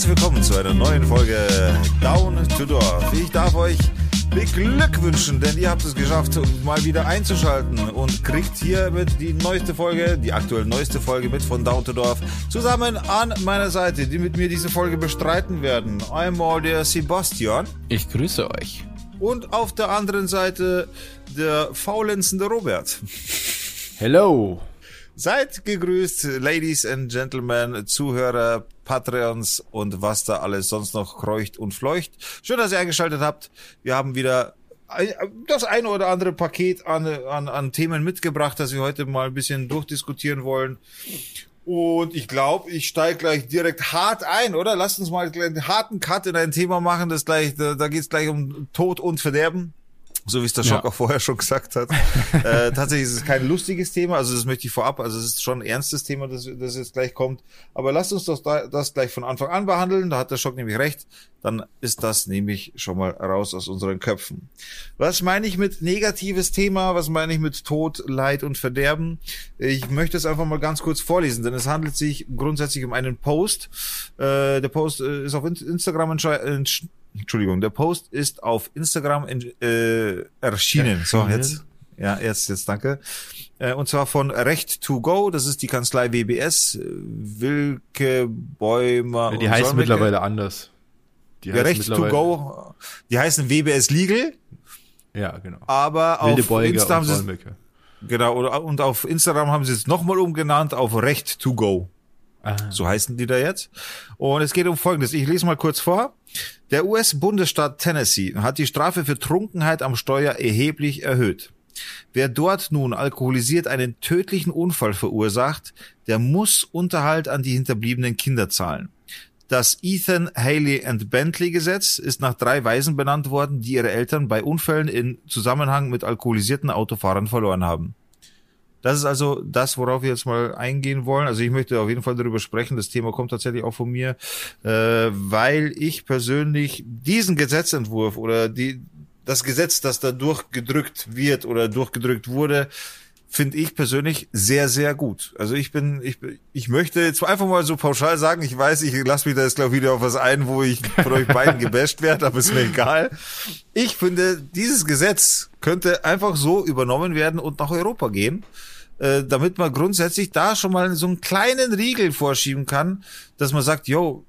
herzlich willkommen zu einer neuen Folge Down to Dorf. Ich darf euch beglückwünschen, denn ihr habt es geschafft, mal wieder einzuschalten und kriegt hier mit die neueste Folge, die aktuell neueste Folge mit von Down to Dorf zusammen an meiner Seite, die mit mir diese Folge bestreiten werden. Einmal der Sebastian. Ich grüße euch. Und auf der anderen Seite der faulenzende Robert. Hello. Seid gegrüßt, Ladies and Gentlemen, Zuhörer, Patreons und was da alles sonst noch kreucht und fleucht. Schön, dass ihr eingeschaltet habt. Wir haben wieder das eine oder andere Paket an, an, an Themen mitgebracht, das wir heute mal ein bisschen durchdiskutieren wollen. Und ich glaube, ich steige gleich direkt hart ein, oder? Lasst uns mal einen harten Cut in ein Thema machen, das gleich, da, da geht es gleich um Tod und Verderben so wie es der Schock ja. auch vorher schon gesagt hat. äh, tatsächlich ist es kein lustiges Thema, also das möchte ich vorab, also es ist schon ein ernstes Thema, das, das jetzt gleich kommt. Aber lasst uns das, das gleich von Anfang an behandeln, da hat der Schock nämlich recht, dann ist das nämlich schon mal raus aus unseren Köpfen. Was meine ich mit negatives Thema, was meine ich mit Tod, Leid und Verderben? Ich möchte es einfach mal ganz kurz vorlesen, denn es handelt sich grundsätzlich um einen Post. Äh, der Post äh, ist auf Instagram Entschuldigung, der Post ist auf Instagram äh, erschienen. So, jetzt. Ja, jetzt, jetzt danke. Äh, und zwar von Recht to Go, das ist die Kanzlei WBS, Wilke Bäumer. Ja, die heißen Solmecke. mittlerweile anders. Die ja, Recht to Go, die heißen WBS Legal. Ja, genau. Aber Wilde auf Beuger Instagram und Solmecke. Genau, und auf Instagram haben sie es nochmal umgenannt auf Recht to Go. Aha. So heißen die da jetzt. Und es geht um Folgendes. Ich lese mal kurz vor. Der US-Bundesstaat Tennessee hat die Strafe für Trunkenheit am Steuer erheblich erhöht. Wer dort nun alkoholisiert einen tödlichen Unfall verursacht, der muss Unterhalt an die hinterbliebenen Kinder zahlen. Das Ethan Haley and Bentley Gesetz ist nach drei Waisen benannt worden, die ihre Eltern bei Unfällen in Zusammenhang mit alkoholisierten Autofahrern verloren haben. Das ist also das, worauf wir jetzt mal eingehen wollen. Also ich möchte auf jeden Fall darüber sprechen. Das Thema kommt tatsächlich auch von mir, äh, weil ich persönlich diesen Gesetzentwurf oder die, das Gesetz, das da durchgedrückt wird oder durchgedrückt wurde, finde ich persönlich sehr, sehr gut. Also ich bin, ich, ich möchte jetzt einfach mal so pauschal sagen, ich weiß, ich lasse mich da jetzt glaube ich wieder auf was ein, wo ich von euch beiden gebasht werde, aber ist mir egal. Ich finde, dieses Gesetz könnte einfach so übernommen werden und nach Europa gehen. Äh, damit man grundsätzlich da schon mal so einen kleinen Riegel vorschieben kann, dass man sagt, yo,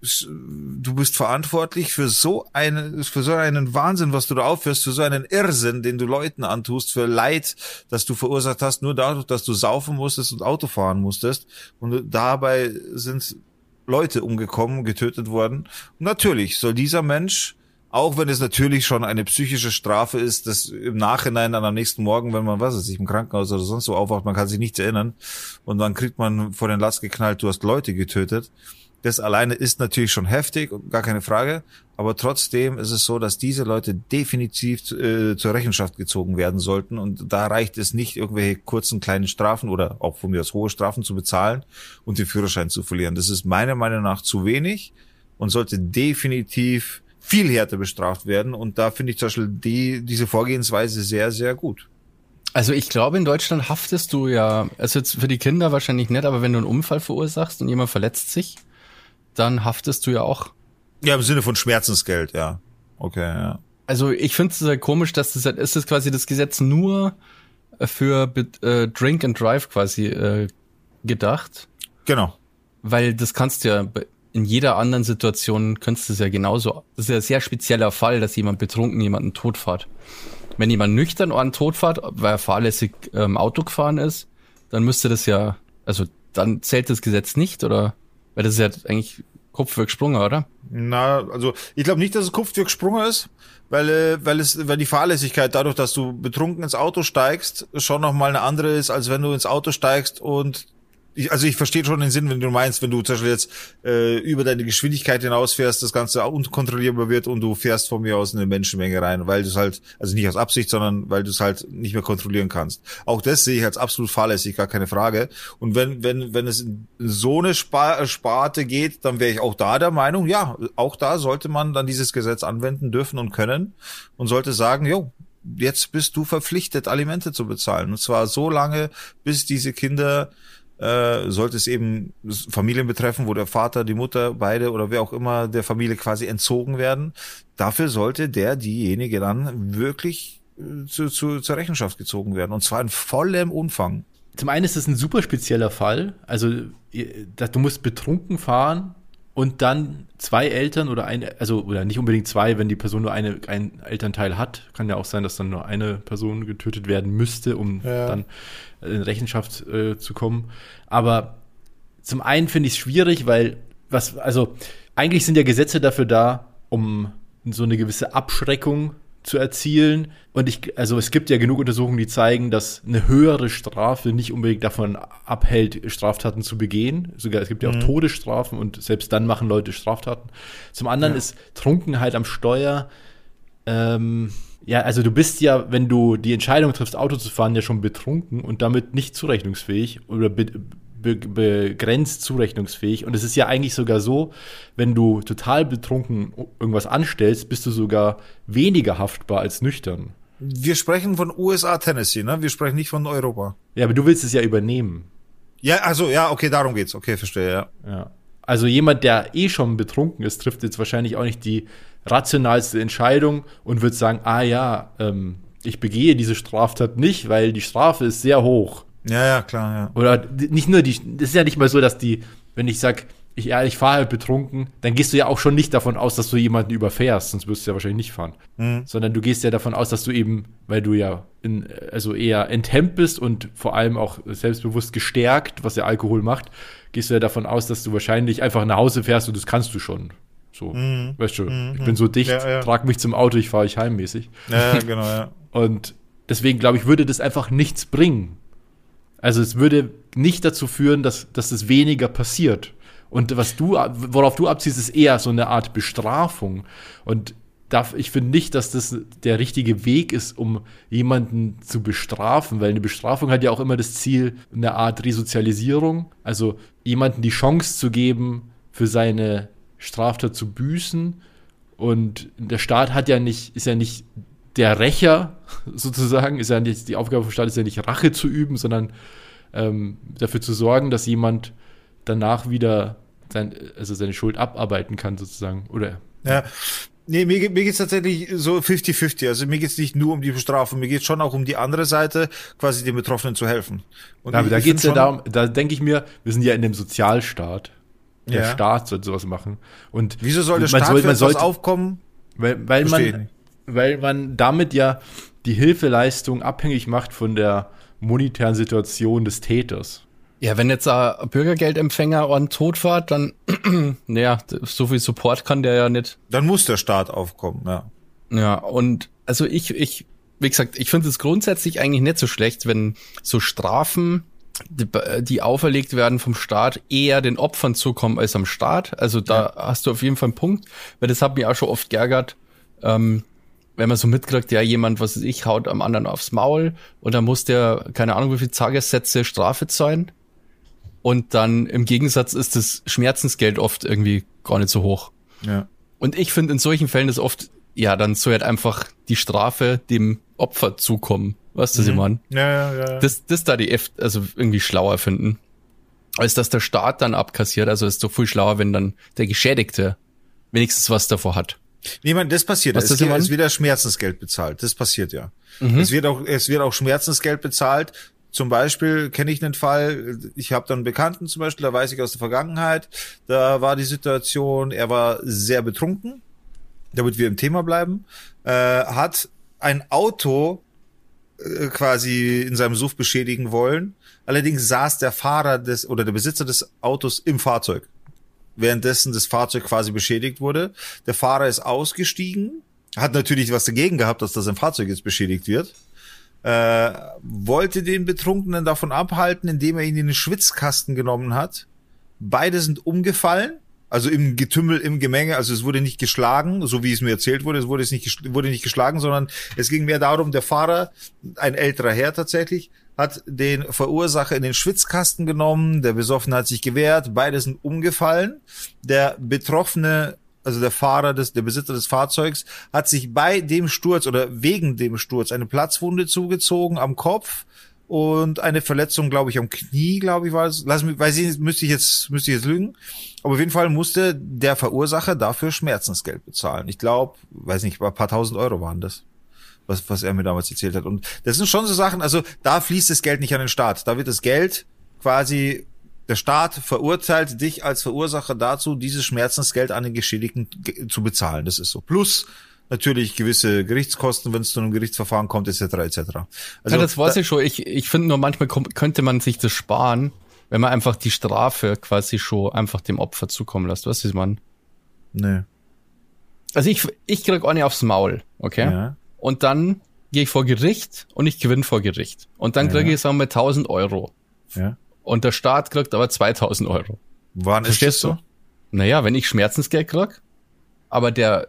du bist verantwortlich für so einen, für so einen Wahnsinn, was du da aufhörst, für so einen Irrsinn, den du Leuten antust, für Leid, das du verursacht hast, nur dadurch, dass du saufen musstest und Auto fahren musstest. Und dabei sind Leute umgekommen, getötet worden. Und natürlich soll dieser Mensch auch wenn es natürlich schon eine psychische Strafe ist, dass im Nachhinein dann am nächsten Morgen, wenn man, was ist, sich im Krankenhaus oder sonst so aufwacht, man kann sich nichts erinnern und dann kriegt man vor den Last geknallt, du hast Leute getötet. Das alleine ist natürlich schon heftig, gar keine Frage. Aber trotzdem ist es so, dass diese Leute definitiv äh, zur Rechenschaft gezogen werden sollten. Und da reicht es nicht, irgendwelche kurzen kleinen Strafen oder auch von mir aus hohe Strafen zu bezahlen und den Führerschein zu verlieren. Das ist meiner Meinung nach zu wenig und sollte definitiv viel härter bestraft werden. Und da finde ich zum Beispiel die, diese Vorgehensweise sehr, sehr gut. Also ich glaube, in Deutschland haftest du ja, also jetzt für die Kinder wahrscheinlich nicht, aber wenn du einen Unfall verursachst und jemand verletzt sich, dann haftest du ja auch. Ja, im Sinne von Schmerzensgeld, ja. Okay, ja. Also ich finde es halt komisch, dass das halt, ist das quasi das Gesetz nur für äh, Drink and Drive quasi äh, gedacht. Genau. Weil das kannst du ja in jeder anderen Situation könntest du es ja genauso. Das ist ja ein sehr spezieller Fall, dass jemand betrunken jemanden totfahrt. Wenn jemand nüchtern einen totfahrt, weil er fahrlässig ähm, Auto gefahren ist, dann müsste das ja, also dann zählt das Gesetz nicht, oder? Weil das ist ja eigentlich Kopf für gesprungen, oder? Na, also ich glaube nicht, dass es gesprungen ist, weil äh, weil es weil die Fahrlässigkeit dadurch, dass du betrunken ins Auto steigst, schon noch mal eine andere ist, als wenn du ins Auto steigst und ich, also ich verstehe schon den Sinn, wenn du meinst, wenn du zum Beispiel jetzt äh, über deine Geschwindigkeit hinausfährst, das Ganze unkontrollierbar wird und du fährst von mir aus in eine Menschenmenge rein, weil du es halt, also nicht aus Absicht, sondern weil du es halt nicht mehr kontrollieren kannst. Auch das sehe ich als absolut fahrlässig, gar keine Frage. Und wenn, wenn, wenn es in so eine Sparte geht, dann wäre ich auch da der Meinung, ja, auch da sollte man dann dieses Gesetz anwenden dürfen und können und sollte sagen, jo, jetzt bist du verpflichtet, Alimente zu bezahlen. Und zwar so lange, bis diese Kinder äh, sollte es eben Familien betreffen, wo der Vater, die Mutter, beide oder wer auch immer der Familie quasi entzogen werden. Dafür sollte der, diejenige dann wirklich äh, zu, zu, zur Rechenschaft gezogen werden. Und zwar in vollem Umfang. Zum einen ist es ein super spezieller Fall. Also du musst betrunken fahren und dann zwei Eltern oder ein, also oder nicht unbedingt zwei, wenn die Person nur eine, ein Elternteil hat, kann ja auch sein, dass dann nur eine Person getötet werden müsste, um ja. dann in Rechenschaft äh, zu kommen. Aber zum einen finde ich es schwierig, weil was, also eigentlich sind ja Gesetze dafür da, um so eine gewisse Abschreckung zu erzielen. Und ich, also es gibt ja genug Untersuchungen, die zeigen, dass eine höhere Strafe nicht unbedingt davon abhält, Straftaten zu begehen. Sogar es gibt ja auch mhm. Todesstrafen und selbst dann machen Leute Straftaten. Zum anderen ja. ist Trunkenheit am Steuer, ähm, ja, also du bist ja, wenn du die Entscheidung triffst, Auto zu fahren, ja schon betrunken und damit nicht zurechnungsfähig oder be begrenzt zurechnungsfähig. Und es ist ja eigentlich sogar so, wenn du total betrunken irgendwas anstellst, bist du sogar weniger haftbar als nüchtern. Wir sprechen von USA, Tennessee, ne? Wir sprechen nicht von Europa. Ja, aber du willst es ja übernehmen. Ja, also ja, okay, darum geht's. Okay, verstehe, ja. Ja. Also jemand, der eh schon betrunken ist, trifft jetzt wahrscheinlich auch nicht die rationalste Entscheidung und wird sagen, ah ja, ähm, ich begehe diese Straftat nicht, weil die Strafe ist sehr hoch. Ja, ja, klar, ja. Oder nicht nur die, das ist ja nicht mal so, dass die, wenn ich sag, ich, ja, ich fahre halt betrunken, dann gehst du ja auch schon nicht davon aus, dass du jemanden überfährst, sonst wirst du ja wahrscheinlich nicht fahren. Mhm. Sondern du gehst ja davon aus, dass du eben, weil du ja in, also eher enthemmt bist und vor allem auch selbstbewusst gestärkt, was ja Alkohol macht, gehst du ja davon aus, dass du wahrscheinlich einfach nach Hause fährst und das kannst du schon. So, mhm. weißt du, mhm. ich bin so dicht, ja, ja. trag mich zum Auto, ich fahre ich heimmäßig. Ja, genau, ja. Und deswegen glaube ich, würde das einfach nichts bringen. Also es würde nicht dazu führen, dass, dass es weniger passiert. Und was du, worauf du abziehst, ist eher so eine Art Bestrafung. Und darf, ich finde nicht, dass das der richtige Weg ist, um jemanden zu bestrafen, weil eine Bestrafung hat ja auch immer das Ziel, eine Art Resozialisierung, also jemanden die Chance zu geben, für seine Straftat zu büßen. Und der Staat hat ja nicht, ist ja nicht der Rächer sozusagen, ist ja nicht, die Aufgabe vom Staat ist ja nicht Rache zu üben, sondern ähm, dafür zu sorgen, dass jemand danach wieder sein, also seine Schuld abarbeiten kann, sozusagen. Oder? Ja. Nee, mir, mir geht's tatsächlich so 50-50. Also mir geht's nicht nur um die Bestrafung, mir geht's schon auch um die andere Seite, quasi den Betroffenen zu helfen. Und ja, aber da geht's ja darum, da denke ich mir, wir sind ja in dem Sozialstaat. Der ja. Staat soll sowas machen. Und wieso soll der Staat soll, für etwas aufkommen? Weil, weil man, weil man damit ja die Hilfeleistung abhängig macht von der monetären Situation des Täters. Ja, wenn jetzt ein Bürgergeldempfänger an Tod dann, naja, so viel Support kann der ja nicht. Dann muss der Staat aufkommen, ja. Ja, und also ich, ich, wie gesagt, ich finde es grundsätzlich eigentlich nicht so schlecht, wenn so Strafen, die, die auferlegt werden vom Staat, eher den Opfern zukommen als am Staat. Also da ja. hast du auf jeden Fall einen Punkt, weil das hat mich auch schon oft geärgert. Ähm, wenn man so mitkriegt, ja, jemand, was ich, haut am anderen aufs Maul und dann muss der, keine Ahnung, wie viel Tagessätze Strafe zahlen. Und dann im Gegensatz ist das Schmerzensgeld oft irgendwie gar nicht so hoch. Ja. Und ich finde in solchen Fällen ist oft, ja, dann soll halt einfach die Strafe dem Opfer zukommen. Weißt du, mhm. Simon? Ja, ja, ja, ja. Das, das da die F also irgendwie schlauer finden. Als dass der Staat dann abkassiert. Also ist doch viel schlauer, wenn dann der Geschädigte wenigstens was davor hat. Niemand, das passiert. Was es, geht, es wird ja Schmerzensgeld bezahlt. Das passiert ja. Mhm. Es wird auch, es wird auch Schmerzensgeld bezahlt. Zum Beispiel kenne ich einen Fall, ich habe dann einen Bekannten zum Beispiel, da weiß ich aus der Vergangenheit, da war die Situation, er war sehr betrunken, damit wir im Thema bleiben, äh, hat ein Auto äh, quasi in seinem Suff beschädigen wollen. Allerdings saß der Fahrer des oder der Besitzer des Autos im Fahrzeug währenddessen das Fahrzeug quasi beschädigt wurde. Der Fahrer ist ausgestiegen, hat natürlich was dagegen gehabt, dass das ein Fahrzeug jetzt beschädigt wird. Äh, wollte den Betrunkenen davon abhalten, indem er ihn in den Schwitzkasten genommen hat. Beide sind umgefallen, also im Getümmel, im Gemenge. Also es wurde nicht geschlagen, so wie es mir erzählt wurde. Es wurde, es nicht, wurde nicht geschlagen, sondern es ging mehr darum, der Fahrer, ein älterer Herr tatsächlich, hat den Verursacher in den Schwitzkasten genommen, der Besoffene hat sich gewehrt, beide sind umgefallen. Der Betroffene, also der Fahrer des, der Besitzer des Fahrzeugs, hat sich bei dem Sturz oder wegen dem Sturz eine Platzwunde zugezogen am Kopf und eine Verletzung, glaube ich, am Knie, glaube ich, war es. Lass mich, weiß ich, müsste ich jetzt, müsste ich jetzt lügen. Aber auf jeden Fall musste der Verursacher dafür Schmerzensgeld bezahlen. Ich glaube, weiß nicht, ein paar tausend Euro waren das was, was er mir damals erzählt hat. Und das sind schon so Sachen, also da fließt das Geld nicht an den Staat. Da wird das Geld quasi, der Staat verurteilt dich als Verursacher dazu, dieses Schmerzensgeld an den Geschädigten zu bezahlen. Das ist so. Plus natürlich gewisse Gerichtskosten, wenn es zu einem Gerichtsverfahren kommt, etc. etc. Also, ja, das weiß da, ich schon. Ich, ich finde nur, manchmal könnte man sich das sparen, wenn man einfach die Strafe quasi schon einfach dem Opfer zukommen lässt. Was ist man? Nee. Also ich, ich krieg auch nicht aufs Maul, okay? Ja. Und dann gehe ich vor Gericht und ich gewinne vor Gericht. Und dann kriege ich, sagen wir, 1000 Euro. Ja. Und der Staat kriegt aber 2000 Euro. Wann Verstehst ist das so? Naja, wenn ich Schmerzensgeld krieg, aber der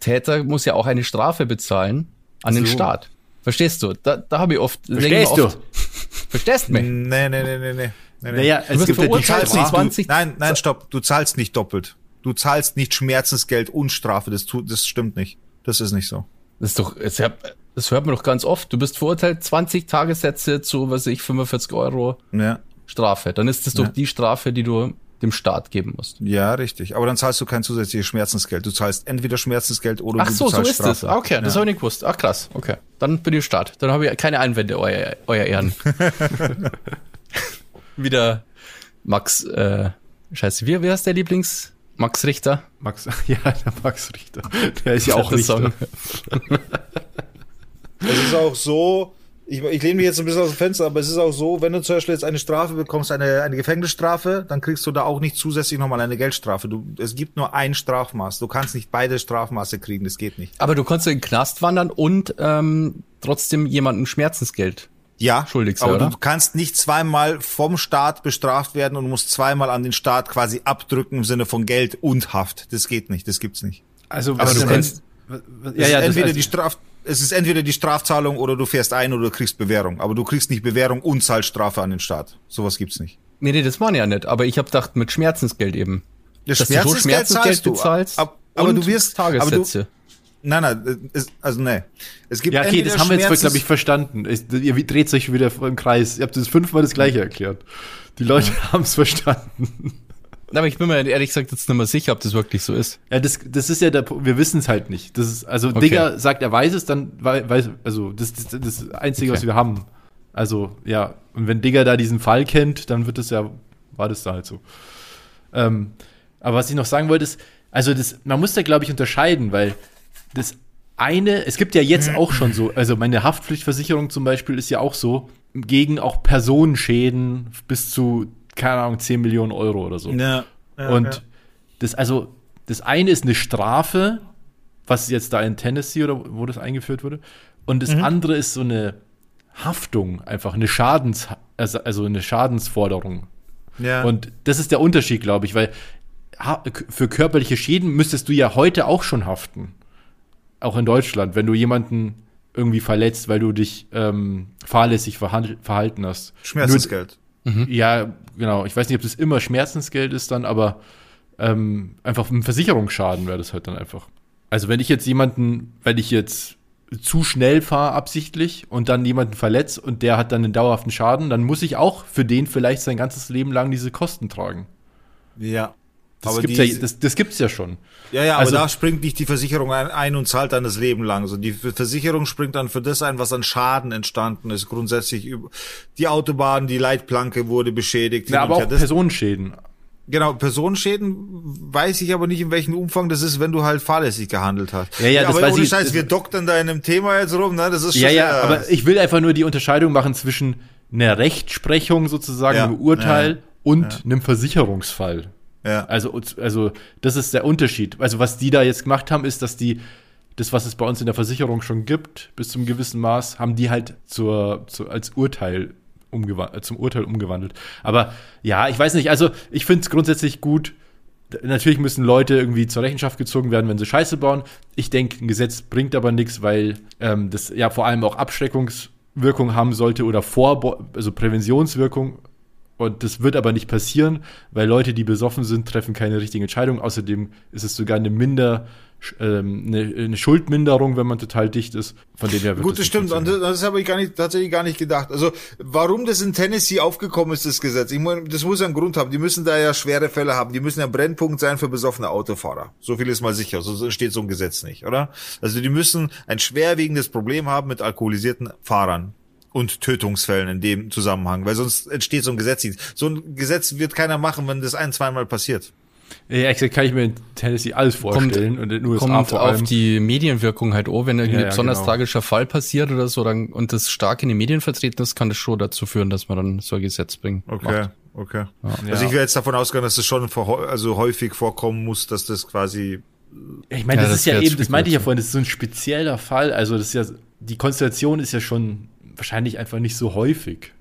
Täter muss ja auch eine Strafe bezahlen an so. den Staat. Verstehst du? Da, da habe ich oft. Verstehst du? Verstehst du mich? Nee, nee, nee, nee, nee. nee. Naja, es du gibt ja die zahlst nicht, 20, nein, nein, stopp. Du zahlst nicht doppelt. Du zahlst nicht Schmerzensgeld und Strafe. Das, tut, das stimmt nicht. Das ist nicht so. Das ist doch, das hört man doch ganz oft. Du bist verurteilt, 20 Tagessätze zu, was weiß ich, 45 Euro ja. Strafe. Dann ist das doch ja. die Strafe, die du dem Staat geben musst. Ja, richtig. Aber dann zahlst du kein zusätzliches Schmerzensgeld. Du zahlst entweder Schmerzensgeld oder Ach du so, so ist Strafe. das. Okay, das ja. habe ich nicht gewusst. Ach krass, okay. Dann bin ich Staat. Dann habe ich keine Einwände, euer, euer Ehren. Wieder Max, äh, scheiße, wie, wie heißt der Lieblings? Max Richter? Max, ja, der Max Richter. Der ist ja auch Richter. es ist auch so, ich, ich lehne mich jetzt ein bisschen aus dem Fenster, aber es ist auch so, wenn du zum Beispiel jetzt eine Strafe bekommst, eine, eine Gefängnisstrafe, dann kriegst du da auch nicht zusätzlich nochmal eine Geldstrafe. Du, es gibt nur ein Strafmaß. Du kannst nicht beide Strafmaße kriegen, das geht nicht. Aber du kannst in den Knast wandern und ähm, trotzdem jemandem Schmerzensgeld ja, schuldig sein, aber oder? du kannst nicht zweimal vom Staat bestraft werden und musst zweimal an den Staat quasi abdrücken im Sinne von Geld und Haft. Das geht nicht, das gibt's nicht. Also, aber du kannst, ja, ja, entweder also, die Straf, es ist entweder die Strafzahlung oder du fährst ein oder du kriegst Bewährung. Aber du kriegst nicht Bewährung und zahlst Strafe an den Staat. Sowas gibt's nicht. Nee, nee, das waren ja nicht. Aber ich habe gedacht, mit Schmerzensgeld eben. Das Schmerzensgeld, Schmerzensgeld bezahlst, aber, aber du wirst Tagessätze. Aber du, Nein, nein, es, also nee. Es gibt ja, okay, das haben wir jetzt, glaube ich, verstanden. Es, ihr dreht sich wieder im Kreis. Ihr habt das fünfmal das gleiche erklärt. Die Leute ja. haben es verstanden. Aber ich bin mir ehrlich gesagt jetzt nicht mehr sicher, ob das wirklich so ist. Ja, das, das ist ja der, wir wissen es halt nicht. Das ist, also okay. Digger sagt, er weiß es, dann weiß, also das ist das, das Einzige, okay. was wir haben. Also, ja, und wenn Digger da diesen Fall kennt, dann wird es ja, war das da halt so. Ähm, aber was ich noch sagen wollte, ist, also das, man muss da, glaube ich, unterscheiden, weil das eine, es gibt ja jetzt auch schon so, also meine Haftpflichtversicherung zum Beispiel ist ja auch so, gegen auch Personenschäden bis zu, keine Ahnung, 10 Millionen Euro oder so. Ja, ja, Und ja. das, also, das eine ist eine Strafe, was jetzt da in Tennessee oder wo das eingeführt wurde. Und das mhm. andere ist so eine Haftung, einfach eine Schadens, also, also eine Schadensforderung. Ja. Und das ist der Unterschied, glaube ich, weil für körperliche Schäden müsstest du ja heute auch schon haften auch in Deutschland, wenn du jemanden irgendwie verletzt, weil du dich ähm, fahrlässig verhalten hast. Schmerzensgeld. Nur, mhm. Ja, genau. Ich weiß nicht, ob das immer Schmerzensgeld ist dann, aber ähm, einfach ein Versicherungsschaden wäre das halt dann einfach. Also wenn ich jetzt jemanden, wenn ich jetzt zu schnell fahre absichtlich und dann jemanden verletzt und der hat dann einen dauerhaften Schaden, dann muss ich auch für den vielleicht sein ganzes Leben lang diese Kosten tragen. Ja. Das gibt's die, ja, das, das gibt's ja schon. Ja, ja, also, aber da springt nicht die Versicherung ein, ein, und zahlt dann das Leben lang. Also die Versicherung springt dann für das ein, was an Schaden entstanden ist. Grundsätzlich über die Autobahn, die Leitplanke wurde beschädigt. Ja, aber auch das, Personenschäden. Genau, Personenschäden weiß ich aber nicht, in welchem Umfang das ist, wenn du halt fahrlässig gehandelt hast. Ja, ja, ja das aber weiß ohne Scheiß, wir doktern da in einem Thema jetzt rum, ne? Das ist schon Ja, ja, aber ich will einfach nur die Unterscheidung machen zwischen einer Rechtsprechung sozusagen, ja, einem Urteil ja, und einem Versicherungsfall. Also, also, das ist der Unterschied. Also, was die da jetzt gemacht haben, ist, dass die das, was es bei uns in der Versicherung schon gibt, bis zum gewissen Maß, haben die halt zur, zur als Urteil zum Urteil umgewandelt. Aber ja, ich weiß nicht, also ich finde es grundsätzlich gut. Natürlich müssen Leute irgendwie zur Rechenschaft gezogen werden, wenn sie Scheiße bauen. Ich denke, ein Gesetz bringt aber nichts, weil ähm, das ja vor allem auch Abschreckungswirkung haben sollte oder vor, also Präventionswirkung Und das wird aber nicht passieren, weil Leute, die besoffen sind, treffen keine richtigen Entscheidungen. Außerdem ist es sogar eine minder ähm, eine, eine Schuldminderung, wenn man total dicht ist. Von dem her wird Gut, das stimmt. Und das habe ich gar nicht, tatsächlich gar nicht gedacht. Also, warum das in Tennessee aufgekommen ist, das Gesetz. Ich meine, das muss ja einen Grund haben. Die müssen da ja schwere Fälle haben. Die müssen ja ein Brennpunkt sein für besoffene Autofahrer. So viel ist mal sicher. So steht so ein Gesetz nicht, oder? Also, die müssen ein schwerwiegendes Problem haben mit alkoholisierten Fahrern und Tötungsfällen in dem Zusammenhang, weil sonst entsteht so ein Gesetz nicht. So ein Gesetz wird keiner machen, wenn das ein, zweimal passiert. Ja, exakt kann ich mir in Tennessee alles vorstellen kommt, und in den USA kommt vor allem. auf die Medienwirkung halt auch, wenn ein ja, besonders genau. tragischer Fall passiert oder so dann, und das stark in den Medien vertreten ist, kann das schon dazu führen, dass man dann so ein Gesetz bringt. Okay, macht. okay. Ja. Also ich wäre jetzt davon ausgegangen, dass es schon also häufig vorkommen muss, dass das quasi ich meine, das, das ist ja eben, das meinte ich ja vorhin, das ist so ein spezieller Fall. Also das ist ja, die Konstellation ist ja schon wahrscheinlich einfach nicht so häufig.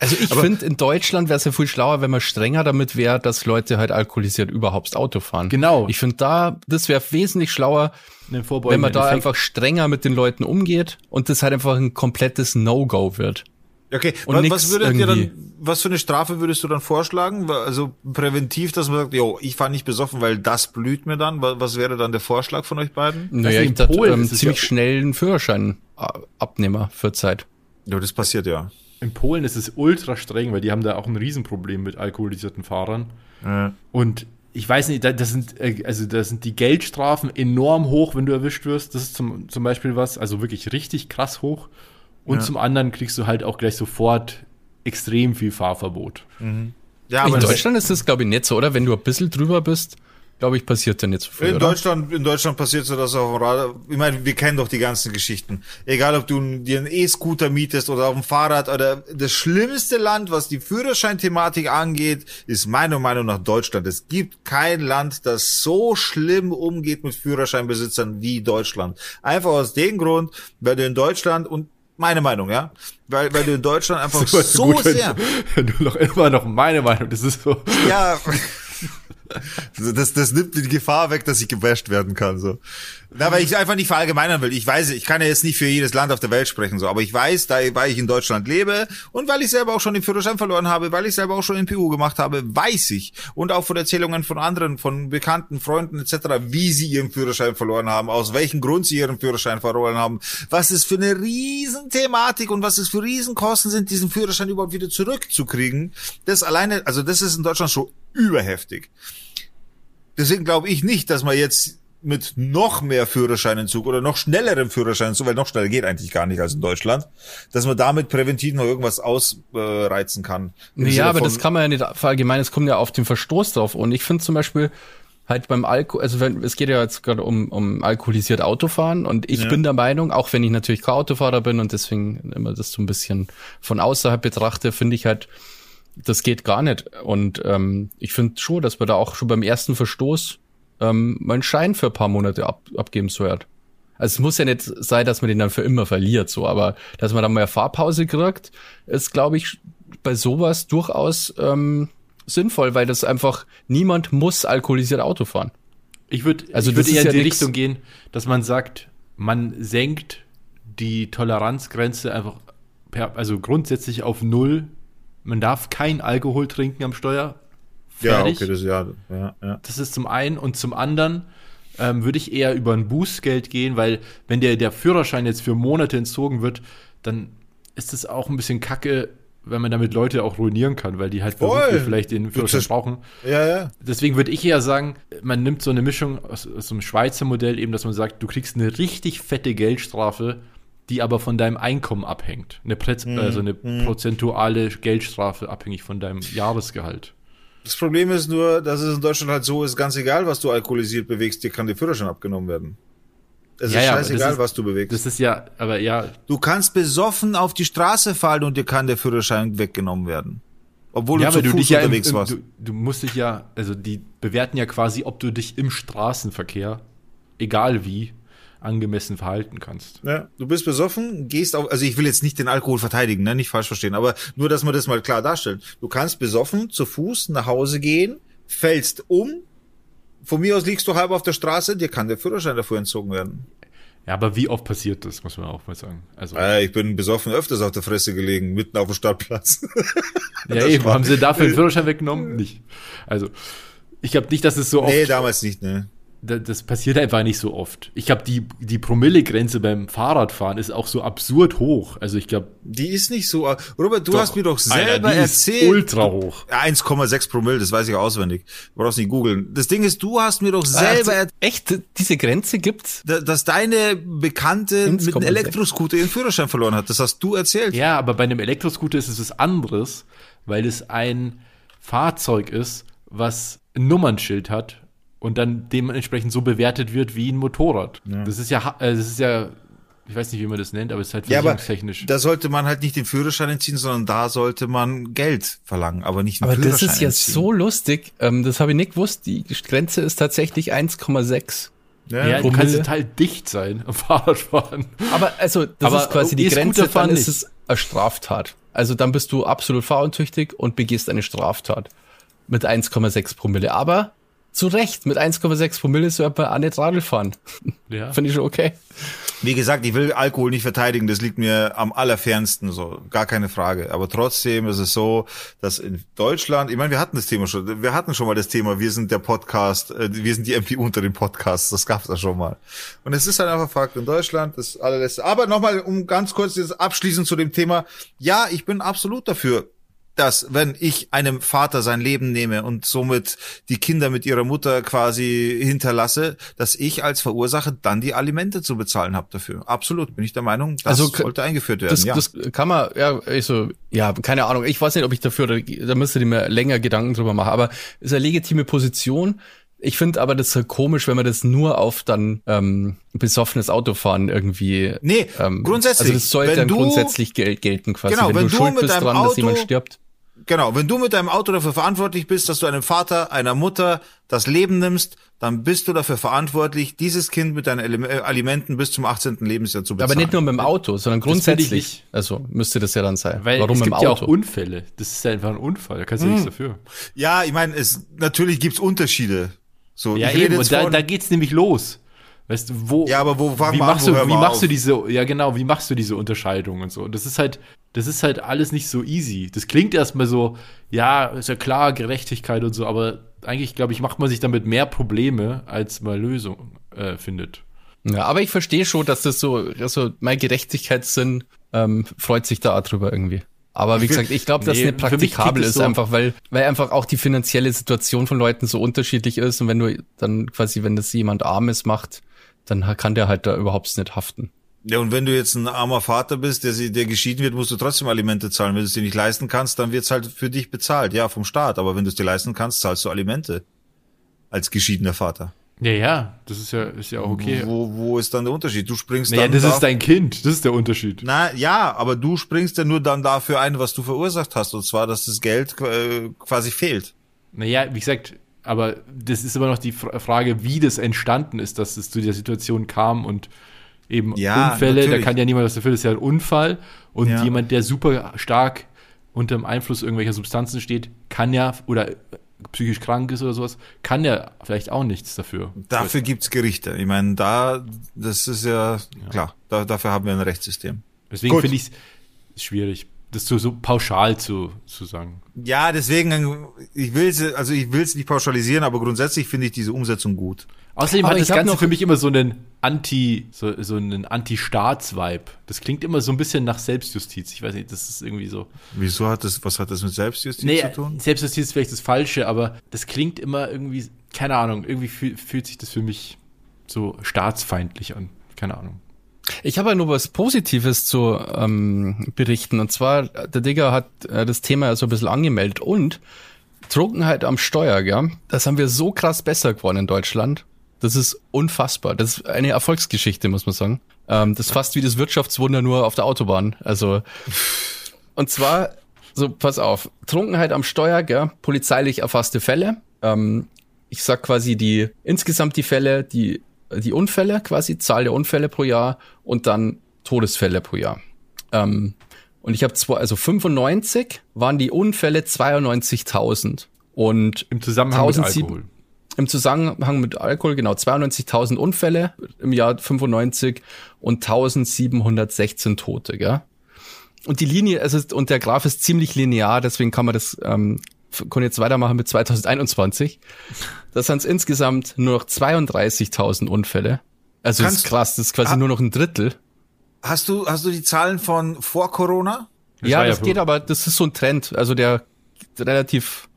Also ich finde, in Deutschland wäre es ja viel schlauer, wenn man strenger damit wäre, dass Leute halt alkoholisiert überhaupt Auto fahren. Genau. Ich finde da, das wäre wesentlich schlauer, wenn man da Effekt. einfach strenger mit den Leuten umgeht und das halt einfach ein komplettes No-Go wird. Okay, und was würdet ihr dann, was für eine Strafe würdest du dann vorschlagen? Also präventiv, dass man sagt, jo, ich fahre nicht besoffen, weil das blüht mir dann. Was wäre dann der Vorschlag von euch beiden? Naja, also ich dachte, ähm, ziemlich ja schnell einen Führerschein äh, Abnehmer für Zeit. Ja, das passiert ja. In Polen ist es ultra streng, weil die haben da auch ein Riesenproblem mit alkoholisierten Fahrern. Ja. Und ich weiß nicht, das sind, äh, also da sind die Geldstrafen enorm hoch, wenn du erwischt wirst. Das ist zum, zum Beispiel was, also wirklich richtig krass hoch. Und ja. zum anderen kriegst du halt auch gleich sofort extrem viel Fahrverbot. Mhm. Ja, aber in Deutschland ist das, glaube ich, nicht so, oder? Wenn du ein bisschen drüber bist, glaube ich, passiert ja nicht so viel. In oder? Deutschland, in Deutschland passiert so das auf dem Radar. Ich meine, wir kennen doch die ganzen Geschichten. Egal, ob du dir einen E-Scooter mietest oder auf dem Fahrrad oder das schlimmste Land, was die Führerscheinthematik angeht, ist meiner Meinung nach Deutschland. Es gibt kein Land, das so schlimm umgeht mit Führerscheinbesitzern wie Deutschland. Einfach aus dem Grund, weil du in Deutschland und meine Meinung, ja. Weil, weil du in Deutschland einfach so, gut, sehr. Wenn du noch immer noch meine Meinung, das ist so. Ja. Das, das nimmt die Gefahr weg, dass ich gebasht werden kann, so. Na, weil ich einfach nicht verallgemeinern will. Ich weiß, ich kann ja jetzt nicht für jedes Land auf der Welt sprechen, so. Aber ich weiß, da, weil ich in Deutschland lebe und weil ich selber auch schon den Führerschein verloren habe, weil ich selber auch schon den PU gemacht habe, weiß ich. Und auch von Erzählungen von anderen, von bekannten Freunden etc., wie sie ihren Führerschein verloren haben, aus welchem Grund sie ihren Führerschein verloren haben, was es für eine Riesenthematik und was es für Riesenkosten sind, diesen Führerschein überhaupt wieder zurückzukriegen. Das alleine, also das ist in Deutschland schon überheftig. Deswegen glaube ich nicht, dass man jetzt mit noch mehr Führerscheinentzug oder noch schnellerem Führerscheinentzug, weil noch schneller geht eigentlich gar nicht als in Deutschland, dass man damit präventiv noch irgendwas ausreizen kann. Ja, aber das kann man ja nicht verallgemeinern, es kommt ja auf den Verstoß drauf. Und ich finde zum Beispiel halt beim Alkohol, also wenn, es geht ja jetzt gerade um, um alkoholisiert Autofahren und ich ja. bin der Meinung, auch wenn ich natürlich kein Autofahrer bin und deswegen immer das so ein bisschen von außerhalb betrachte, finde ich halt, das geht gar nicht. Und ähm, ich finde schon, dass man da auch schon beim ersten Verstoß ähm, mal einen Schein für ein paar Monate ab, abgeben sollte. Also es muss ja nicht sein, dass man den dann für immer verliert, so, aber dass man dann mal eine Fahrpause kriegt, ist, glaube ich, bei sowas durchaus ähm, sinnvoll, weil das einfach niemand muss alkoholisiert Auto fahren. Ich würde also ich würde eher in die Richtung gehen, dass man sagt, man senkt die Toleranzgrenze einfach per, also grundsätzlich auf null man darf kein Alkohol trinken am Steuer. Fertig. Ja, okay, das ja, ja, ja. Das ist zum einen und zum anderen ähm, würde ich eher über ein Bußgeld gehen, weil wenn der, der Führerschein jetzt für Monate entzogen wird, dann ist es auch ein bisschen kacke, wenn man damit Leute auch ruinieren kann, weil die halt vielleicht den Führerschein brauchen. Ja, ja. Deswegen würde ich eher sagen, man nimmt so eine Mischung aus, aus einem Schweizer Modell eben, dass man sagt, du kriegst eine richtig fette Geldstrafe, die aber von deinem Einkommen abhängt. Eine, Prä mhm. also eine mhm. prozentuale Geldstrafe abhängig von deinem Jahresgehalt. Das Problem ist nur, dass es in Deutschland halt so ist, ganz egal, was du alkoholisiert bewegst, dir kann der Führerschein abgenommen werden. Es ja, ist scheißegal, ist, was du bewegst. Das ist ja, aber ja. Du kannst besoffen auf die Straße fallen und dir kann der Führerschein weggenommen werden. Obwohl ja, du zu du Fuß unterwegs ja im, warst. Du, du musst dich ja, also die bewerten ja quasi, ob du dich im Straßenverkehr, egal wie, angemessen verhalten kannst. Ja, du bist besoffen, gehst auf, also ich will jetzt nicht den Alkohol verteidigen, ne, nicht falsch verstehen, aber nur, dass man das mal klar darstellt. Du kannst besoffen zu Fuß nach Hause gehen, fällst um, von mir aus liegst du halb auf der Straße, dir kann der Führerschein dafür entzogen werden. Ja, aber wie oft passiert das, muss man auch mal sagen. Also äh, ich bin besoffen öfters auf der Fresse gelegen, mitten auf dem Stadtplatz. ja, eben, haben sie dafür den Führerschein weggenommen? Nicht. Also, ich glaube nicht, dass es so oft. Nee, damals nicht, ne das passiert einfach nicht so oft. Ich glaube, die, die Promillegrenze beim Fahrradfahren ist auch so absurd hoch. Also ich glaube. Die ist nicht so. Robert, du doch, hast mir doch selber Alter, erzählt. ultra hoch. 1,6 Promille, das weiß ich auswendig. Du brauchst nicht googeln. Das Ding ist, du hast mir doch selber erzählt. Echt? Diese Grenze gibt's? Dass deine Bekannte mit einem Elektroscooter ihren Führerschein verloren hat. Das hast du erzählt. Ja, aber bei einem Elektroscooter ist es was anderes, weil es ein Fahrzeug ist, was ein Nummernschild hat und dann dementsprechend so bewertet wird wie ein Motorrad. Ja. Das ist ja, äh, das ist ja, ich weiß nicht, wie man das nennt, aber es ist halt versicherungstechnisch. Ja, da sollte man halt nicht den Führerschein entziehen, sondern da sollte man Geld verlangen, aber nicht einen aber Führerschein Aber das ist ja entziehen. so lustig, ähm, das habe ich nicht gewusst, die Grenze ist tatsächlich 1,6. Ja, ja du kannst total dicht sein am Fahrradfahren. Aber also, das aber ist quasi die Grenze, dann ist es eine Straftat. Also dann bist du absolut fahruntüchtig und begehst eine Straftat mit 1,6 Promille. Aber zu Recht, mit 1,6 Promille sollte man auch nicht Radl fahren. Ja. Finde ich schon okay. Wie gesagt, ich will Alkohol nicht verteidigen, das liegt mir am allerfernsten so, gar keine Frage. Aber trotzdem ist es so, dass in Deutschland, ich meine, wir hatten das Thema schon, wir hatten schon mal das Thema, wir sind der Podcast, äh, wir sind die MP unter den Podcasts, das gab's ja schon mal. Und es ist halt einfach Fakt, in Deutschland, das allerletzte. Aber nochmal, um ganz kurz jetzt abschließend zu dem Thema, ja, ich bin absolut dafür, dass wenn ich einem Vater sein Leben nehme und somit die Kinder mit ihrer Mutter quasi hinterlasse, dass ich als Verursacher dann die Alimente zu bezahlen habe dafür. Absolut, bin ich der Meinung, das also, sollte eingeführt werden. Das, ja. das kann man, ja, ich so, ja, keine Ahnung. Ich weiß nicht, ob ich dafür, da müsste ich mir länger Gedanken drüber machen, aber ist eine legitime Position. Ich finde aber das komisch, wenn man das nur auf dann ähm, besoffenes Autofahren irgendwie. Nee, ähm, grundsätzlich. Also das sollte dann grundsätzlich gel gelten quasi. Genau, wenn, wenn du, du schuld bist dran, Auto, dass jemand stirbt. Genau, wenn du mit deinem Auto dafür verantwortlich bist, dass du einem Vater, einer Mutter das Leben nimmst, dann bist du dafür verantwortlich, dieses Kind mit deinen äh, Alimenten bis zum 18. Lebensjahr zu bezahlen. Aber nicht nur mit dem Auto, sondern grundsätzlich. Also müsste das ja dann sein. Weil Warum es gibt ja auch Unfälle. Das ist ja einfach ein Unfall, da kannst du hm. nichts dafür. Ja, ich meine, es natürlich gibt's Unterschiede. So, ja, eben, und da, da geht's nämlich los. Weißt du, wo, ja, aber wo wie machst an, du, wie machst auf? du diese, ja genau, wie machst du diese Unterscheidung und so? Und das ist halt, das ist halt alles nicht so easy. Das klingt erstmal so, ja, ist ja klar, Gerechtigkeit und so, aber eigentlich, glaube ich, macht man sich damit mehr Probleme, als man Lösungen äh, findet. Ja, aber ich verstehe schon, dass das so, also mein Gerechtigkeitssinn ähm, freut sich da drüber irgendwie. Aber wie gesagt, ich glaube, dass nee, nicht praktikabel ist, so einfach weil, weil einfach auch die finanzielle Situation von Leuten so unterschiedlich ist und wenn du dann quasi, wenn das jemand Armes macht, dann kann der halt da überhaupt nicht haften. Ja, und wenn du jetzt ein armer Vater bist, der, der geschieden wird, musst du trotzdem Alimente zahlen. Wenn du es dir nicht leisten kannst, dann wird's halt für dich bezahlt, ja, vom Staat. Aber wenn du es dir leisten kannst, zahlst du Alimente. Als geschiedener Vater. Ja, ja, das ist ja, ist ja auch okay. Wo, wo ist dann der Unterschied? Du springst naja, dann. das ist dein Kind, das ist der Unterschied. Na, ja, aber du springst ja nur dann dafür ein, was du verursacht hast. Und zwar, dass das Geld äh, quasi fehlt. Naja, wie gesagt, aber das ist immer noch die Frage, wie das entstanden ist, dass es zu der Situation kam und eben ja, Unfälle, natürlich. da kann ja niemand was dafür, das ist ja ein Unfall. Und ja. jemand, der super stark unter dem Einfluss irgendwelcher Substanzen steht, kann ja, oder psychisch krank ist oder sowas, kann ja vielleicht auch nichts dafür. Dafür gibt's Gerichte. Ich meine, da, das ist ja, ja. klar, da, dafür haben wir ein Rechtssystem. Deswegen finde ich es schwierig das so, so pauschal zu, zu sagen. Ja, deswegen, ich will es, also ich will es nicht pauschalisieren, aber grundsätzlich finde ich diese Umsetzung gut. Außerdem aber hat das Ganze für mich immer so einen Anti, so, so einen Anti-Staats-Vibe. Das klingt immer so ein bisschen nach Selbstjustiz. Ich weiß nicht, das ist irgendwie so. Wieso hat das, was hat das mit Selbstjustiz nee, zu tun? Selbstjustiz ist vielleicht das Falsche, aber das klingt immer irgendwie, keine Ahnung, irgendwie fühlt, fühlt sich das für mich so staatsfeindlich an. Keine Ahnung. Ich habe ja nur was Positives zu ähm, berichten. Und zwar, der Digger hat äh, das Thema ja so ein bisschen angemeldet. Und Trunkenheit am Steuer, ja, das haben wir so krass besser geworden in Deutschland. Das ist unfassbar. Das ist eine Erfolgsgeschichte, muss man sagen. Ähm, das ist fast wie das Wirtschaftswunder nur auf der Autobahn. Also, und zwar, so, pass auf, Trunkenheit am Steuer, gell, polizeilich erfasste Fälle. Ähm, ich sag quasi die, insgesamt die Fälle, die die Unfälle quasi, Zahl der Unfälle pro Jahr und dann Todesfälle pro Jahr. Ähm, und ich habe zwar, also 95 waren die Unfälle 92.000 und im Zusammenhang 1007, mit Alkohol. im Zusammenhang mit Alkohol, genau, 92.000 Unfälle im Jahr 95 und 1716 Tote, gell? Und die Linie, also, und der Graph ist ziemlich linear, deswegen kann man das, ähm, kann jetzt weitermachen mit 2021. Das sind insgesamt nur noch 32.000 Unfälle. Also Kannst, ist krass, das ist quasi ha, nur noch ein Drittel. Hast du, hast du die Zahlen von vor Corona? Das ja, das ja geht, aber das ist so ein Trend. Also der relativ,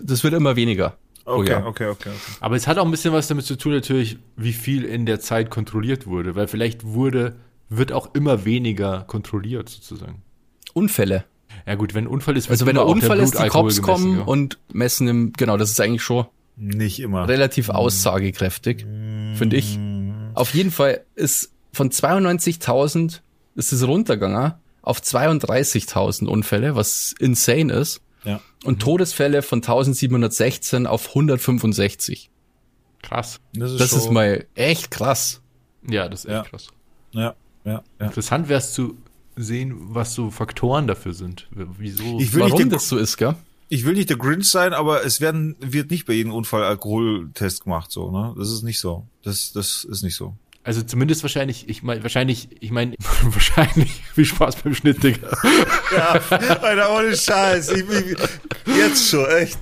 das wird immer weniger. Okay, okay, okay, okay. Aber es hat auch ein bisschen was damit zu tun, natürlich, wie viel in der Zeit kontrolliert wurde, weil vielleicht wurde, wird auch immer weniger kontrolliert, sozusagen. Unfälle. Ja gut, wenn ein Unfall ist, also wenn der Unfall ist, die Cops gemessen, kommen ja. und messen im, genau, das ist eigentlich schon nicht immer relativ hm. aussagekräftig, finde ich. Auf jeden Fall ist von 92.000 ist es runtergegangen auf 32.000 Unfälle, was insane ist. Ja. Und Todesfälle von 1716 auf 165. Krass. Das ist, das ist mal echt krass. Ja, das ist echt ja. krass. Ja, ja, ja. Interessant wäre es zu sehen, was so Faktoren dafür sind. Wieso? Ich will warum nicht das so ist, gell? Ich will nicht der Grinch sein, aber es werden, wird nicht bei jedem Unfall Alkoholtest gemacht, so, ne? Das ist nicht so. Das, das ist nicht so. Also zumindest wahrscheinlich, ich meine, wahrscheinlich, ich meine, wahrscheinlich, viel Spaß beim Schnitt, Digga. ja, Alter, ohne Scheiß. Ich, ich, jetzt schon, echt.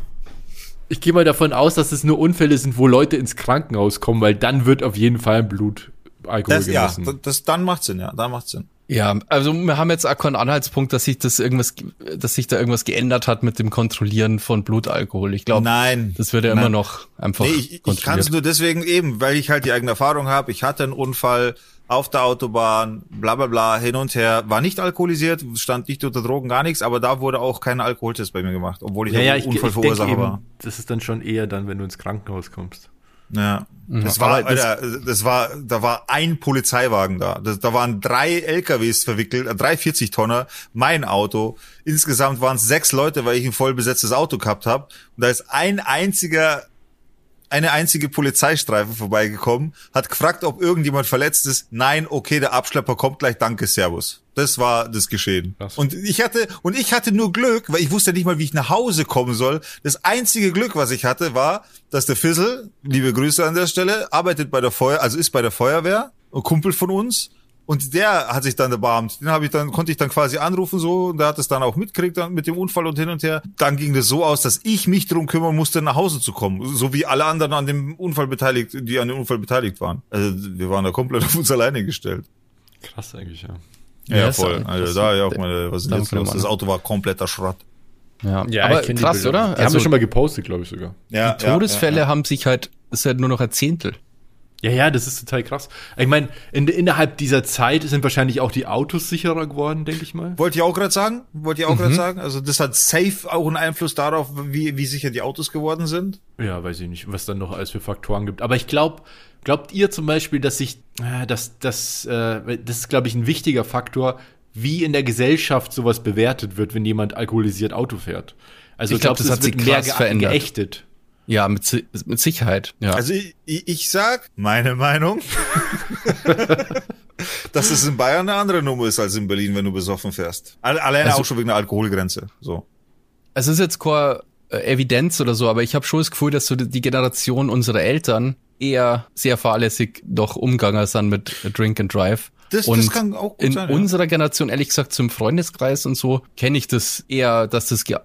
Ich gehe mal davon aus, dass es nur Unfälle sind, wo Leute ins Krankenhaus kommen, weil dann wird auf jeden Fall Blut Alkohol das, gemessen. Ja, das, dann macht Sinn, ja, da macht Sinn. Ja, also wir haben jetzt auch keinen Anhaltspunkt, dass sich das irgendwas, dass sich da irgendwas geändert hat mit dem Kontrollieren von Blutalkohol. Ich glaube, nein, das wird ja immer noch einfach. Nee, ich, ich kann es nur deswegen eben, weil ich halt die eigene Erfahrung habe. Ich hatte einen Unfall auf der Autobahn, bla bla bla, hin und her, war nicht alkoholisiert, stand nicht unter Drogen, gar nichts, aber da wurde auch kein Alkoholtest bei mir gemacht, obwohl ich ja, ja, Unfallverursacher war. Das ist dann schon eher dann, wenn du ins Krankenhaus kommst. Ja. Das war, Alter, das war, da war ein Polizeiwagen da. Das, da waren drei LKWs verwickelt, äh, drei 40 Tonner, mein Auto. Insgesamt waren es sechs Leute, weil ich ein voll besetztes Auto gehabt habe. Und da ist ein einziger eine einzige Polizeistreife vorbeigekommen, hat gefragt, ob irgendjemand verletzt ist. Nein, okay, der Abschlepper kommt gleich, danke, Servus. Das war das Geschehen. Krass. Und ich hatte, und ich hatte nur Glück, weil ich wusste nicht mal, wie ich nach Hause kommen soll. Das einzige Glück, was ich hatte, war, dass der Fissel, liebe Grüße an der Stelle, arbeitet bei der Feuer, also ist bei der Feuerwehr, ein Kumpel von uns, und der hat sich dann erbarmt. Den habe ich dann, konnte ich dann quasi anrufen so, und der hat es dann auch mitgekriegt dann mit dem Unfall und hin und her. Dann ging das so aus, dass ich mich drum kümmern musste, nach Hause zu kommen. So wie alle anderen an dem Unfall beteiligt, die an dem Unfall beteiligt waren. Also wir waren da komplett auf uns alleine gestellt. Krass eigentlich, ja. Ja, ja voll. Also da ja auch mal, was ist jetzt los? Das Auto war kompletter Schrott. Ja, ja aber krass, oder? Die also, haben wir schon mal gepostet, glaube ich sogar. Ja, die Todesfälle ja, ja, haben sich halt, ist halt nur noch ein Zehntel. Ja, ja, das ist total krass. Ich meine, in, innerhalb dieser Zeit sind wahrscheinlich auch die Autos sicherer geworden, denke ich mal. Wollte ich auch gerade sagen. Wollte ich auch mhm. gerade sagen. Also das hat safe auch einen Einfluss darauf, wie, wie sicher die Autos geworden sind. Ja, weiß ich nicht, was dann noch alles für Faktoren gibt. Aber ich glaube, glaubt ihr zum Beispiel, dass sich, äh, dass, dass, äh, das ist, glaube ich, ein wichtiger Faktor, wie in der Gesellschaft sowas bewertet wird, wenn jemand alkoholisiert Auto fährt. Also ich glaube, glaub, das, das hat sich mehr ge verändert. geächtet. Ja, mit, mit Sicherheit. Ja. Also ich, ich sag meine Meinung, dass es in Bayern eine andere Nummer ist als in Berlin, wenn du besoffen fährst. Alleine also, auch schon wegen der Alkoholgrenze. So. Es ist jetzt keine äh, Evidenz oder so, aber ich habe schon das Gefühl, dass so die Generation unserer Eltern eher sehr fahrlässig doch umgegangen sind mit Drink and Drive. Das, und das kann auch gut in sein, ja. unserer Generation, ehrlich gesagt, zum Freundeskreis und so, kenne ich das eher, dass das ge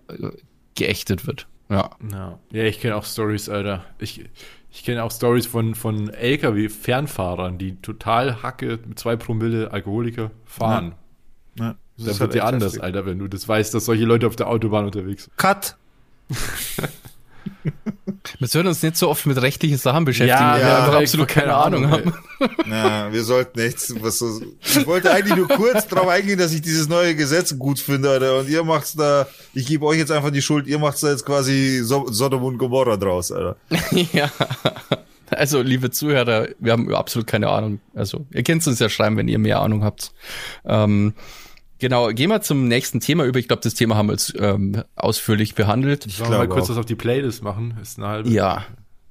geächtet wird. Ja. Ja, ja ich kenne auch Stories, Alter. Ich, ich kenne auch Stories von, von LKW-Fernfahrern, die total Hacke mit zwei Promille Alkoholiker fahren. Ja. ja das da wird halt dir anders. Alter, wenn du das weißt, dass solche Leute auf der Autobahn unterwegs sind. Cut! Wir sollten uns nicht so oft mit rechtlichen Sachen beschäftigen, ja, wir ja, absolut keine, keine Ahnung, Ahnung haben. Ja, wir sollten nichts, so, ich wollte eigentlich nur kurz darauf eingehen, dass ich dieses neue Gesetz gut finde, Alter, und ihr macht's da, ich gebe euch jetzt einfach die Schuld, ihr macht's da jetzt quasi so Sodom und Gomorra draus, Alter. ja. Also, liebe Zuhörer, wir haben absolut keine Ahnung. Also, ihr könnt uns ja schreiben, wenn ihr mehr Ahnung habt. Ähm, Genau, gehen wir zum nächsten Thema über. Ich glaube, das Thema haben wir jetzt ähm, ausführlich behandelt. Ich glaube mal kurz auch. was auf die Playlist machen. Ist eine halbe. Ja.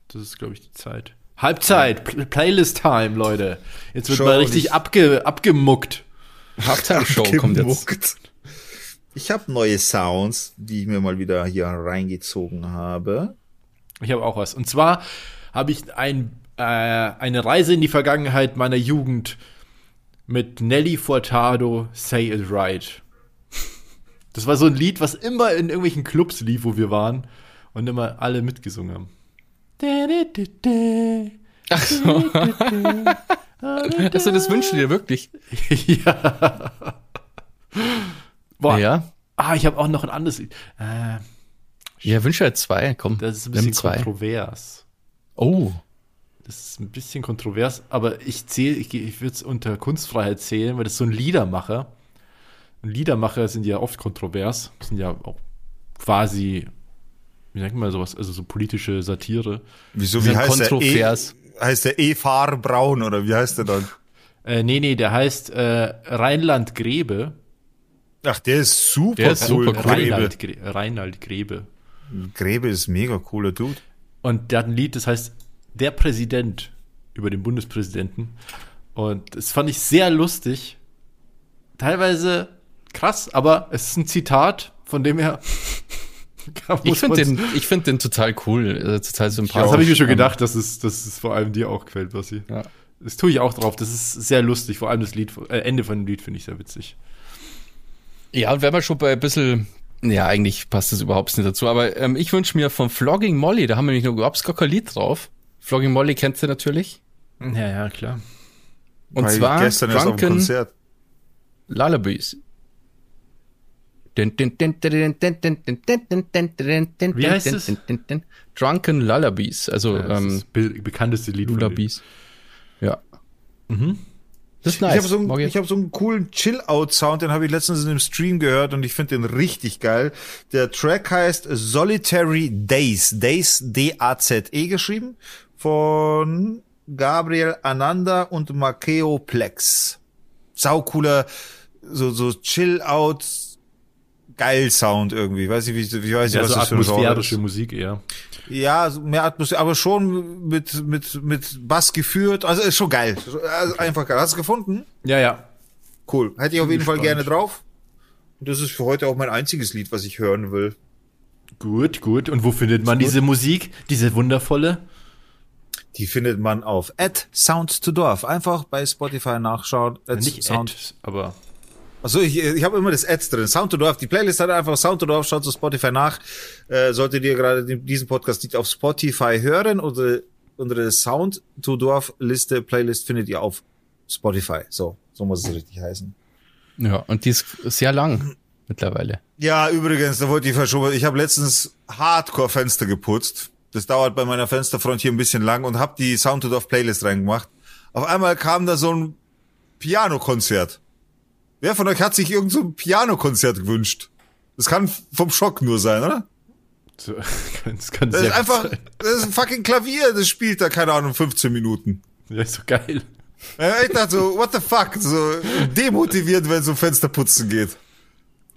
Das ist, glaube ich, die Zeit. Halbzeit, Pl Playlist-Time, Leute. Jetzt wird Show mal richtig abge abgemuckt. Halftime-Show kommt jetzt. Ich habe neue Sounds, die ich mir mal wieder hier reingezogen habe. Ich habe auch was. Und zwar habe ich ein, äh, eine Reise in die Vergangenheit meiner Jugend mit Nelly Furtado, Say It Right. Das war so ein Lied, was immer in irgendwelchen Clubs lief, wo wir waren und immer alle mitgesungen haben. Ach so. also das wünschst du dir wirklich. ja. Boah. Ja. Ah, ich habe auch noch ein anderes Lied. Äh, ja, wünsche halt zwei, komm. Das ist ein bisschen kontrovers. Oh. Das ist ein bisschen kontrovers, aber ich zähle, ich, ich würde es unter Kunstfreiheit zählen, weil das ist so ein Liedermacher. Und Liedermacher sind ja oft kontrovers, sind ja auch quasi, wie sagt man sowas, also so politische Satire. Wieso, wie heißt kontrovers. der? E, heißt der E. Fahr Braun oder wie heißt der dann? äh, nee, nee, der heißt äh, Rheinland Grebe. Ach, der ist super der ist cool. Super cool. Reinhard, Reinhard Grebe. Grebe ist mega cooler Dude. Und der hat ein Lied, das heißt Der Präsident über den Bundespräsidenten. Und das fand ich sehr lustig. Teilweise krass, aber es ist ein Zitat, von dem her. ich finde den, ich find den total cool, äh, total sympathisch. das habe ich mir schon gedacht, dass es, dass es vor allem dir auch gefällt, Bossi. Ja. Das tue ich auch drauf. Das ist sehr lustig. Vor allem das Lied, äh, Ende von dem Lied finde ich sehr witzig. Ja, und wenn man schon bei ein bisschen ja, eigentlich passt das überhaupt nicht dazu. Aber ähm, ich wünsche mir von Flogging Molly, da haben wir nicht nur überhaupt gar kein Lied drauf. Flogging Molly kennst du natürlich. Ja, ja, klar. Und Weil zwar gestern Drunken Konzert. Lullabies. Wie heißt es? Drunken Lullabies. Also ja, ähm, das bekannteste Lied Lullabies. Ja. Mhm. Das ist nice. Ich habe so, einen, ich hab so einen coolen Chill-Out-Sound, den habe ich letztens in einem Stream gehört und ich finde den richtig geil. Der Track heißt Solitary Days. Days, D-A-Z-E geschrieben. Von Gabriel Ananda und Makeo Plex. Saucooler, so, so Chill-Out, geil Sound irgendwie. Weiß ich, wie, wie weiß ich, ja, was so das für atmosphärische Musik eher. Ja, mehr Atmosphäre, aber schon mit, mit, mit Bass geführt. Also ist schon geil. Also einfach geil. Hast du es gefunden? Ja, ja. Cool. Hätte ich auf jeden Fall gerne drauf. Und das ist für heute auch mein einziges Lied, was ich hören will. Gut, gut. Und wo findet man diese Musik? Diese wundervolle? Die findet man auf at Sound to Dorf. Einfach bei Spotify nachschauen. At Nicht Sound, Ad, aber also ich, ich habe immer das Ads drin. Sound to Dorf, die Playlist hat einfach Sound to Dorf, schaut zu Spotify nach. Äh, solltet ihr gerade diesen Podcast nicht auf Spotify hören, oder unsere Sound to Dorf Liste, Playlist findet ihr auf Spotify. So, so muss es richtig heißen. Ja, und die ist sehr lang mittlerweile. Ja, übrigens, da wollte ich verschoben. Ich habe letztens Hardcore-Fenster geputzt. Das dauert bei meiner Fensterfront hier ein bisschen lang und habe die Sound to Dorf Playlist reingemacht. Auf einmal kam da so ein Piano-Konzert. Wer von euch hat sich irgend so ein Pianokonzert gewünscht? Das kann vom Schock nur sein, oder? das kann das ist einfach, das ist ein fucking Klavier, das spielt da, keine Ahnung, 15 Minuten. Ja, ist so geil. Ich dachte so, what the fuck, so demotivierend, wenn es um Fensterputzen geht.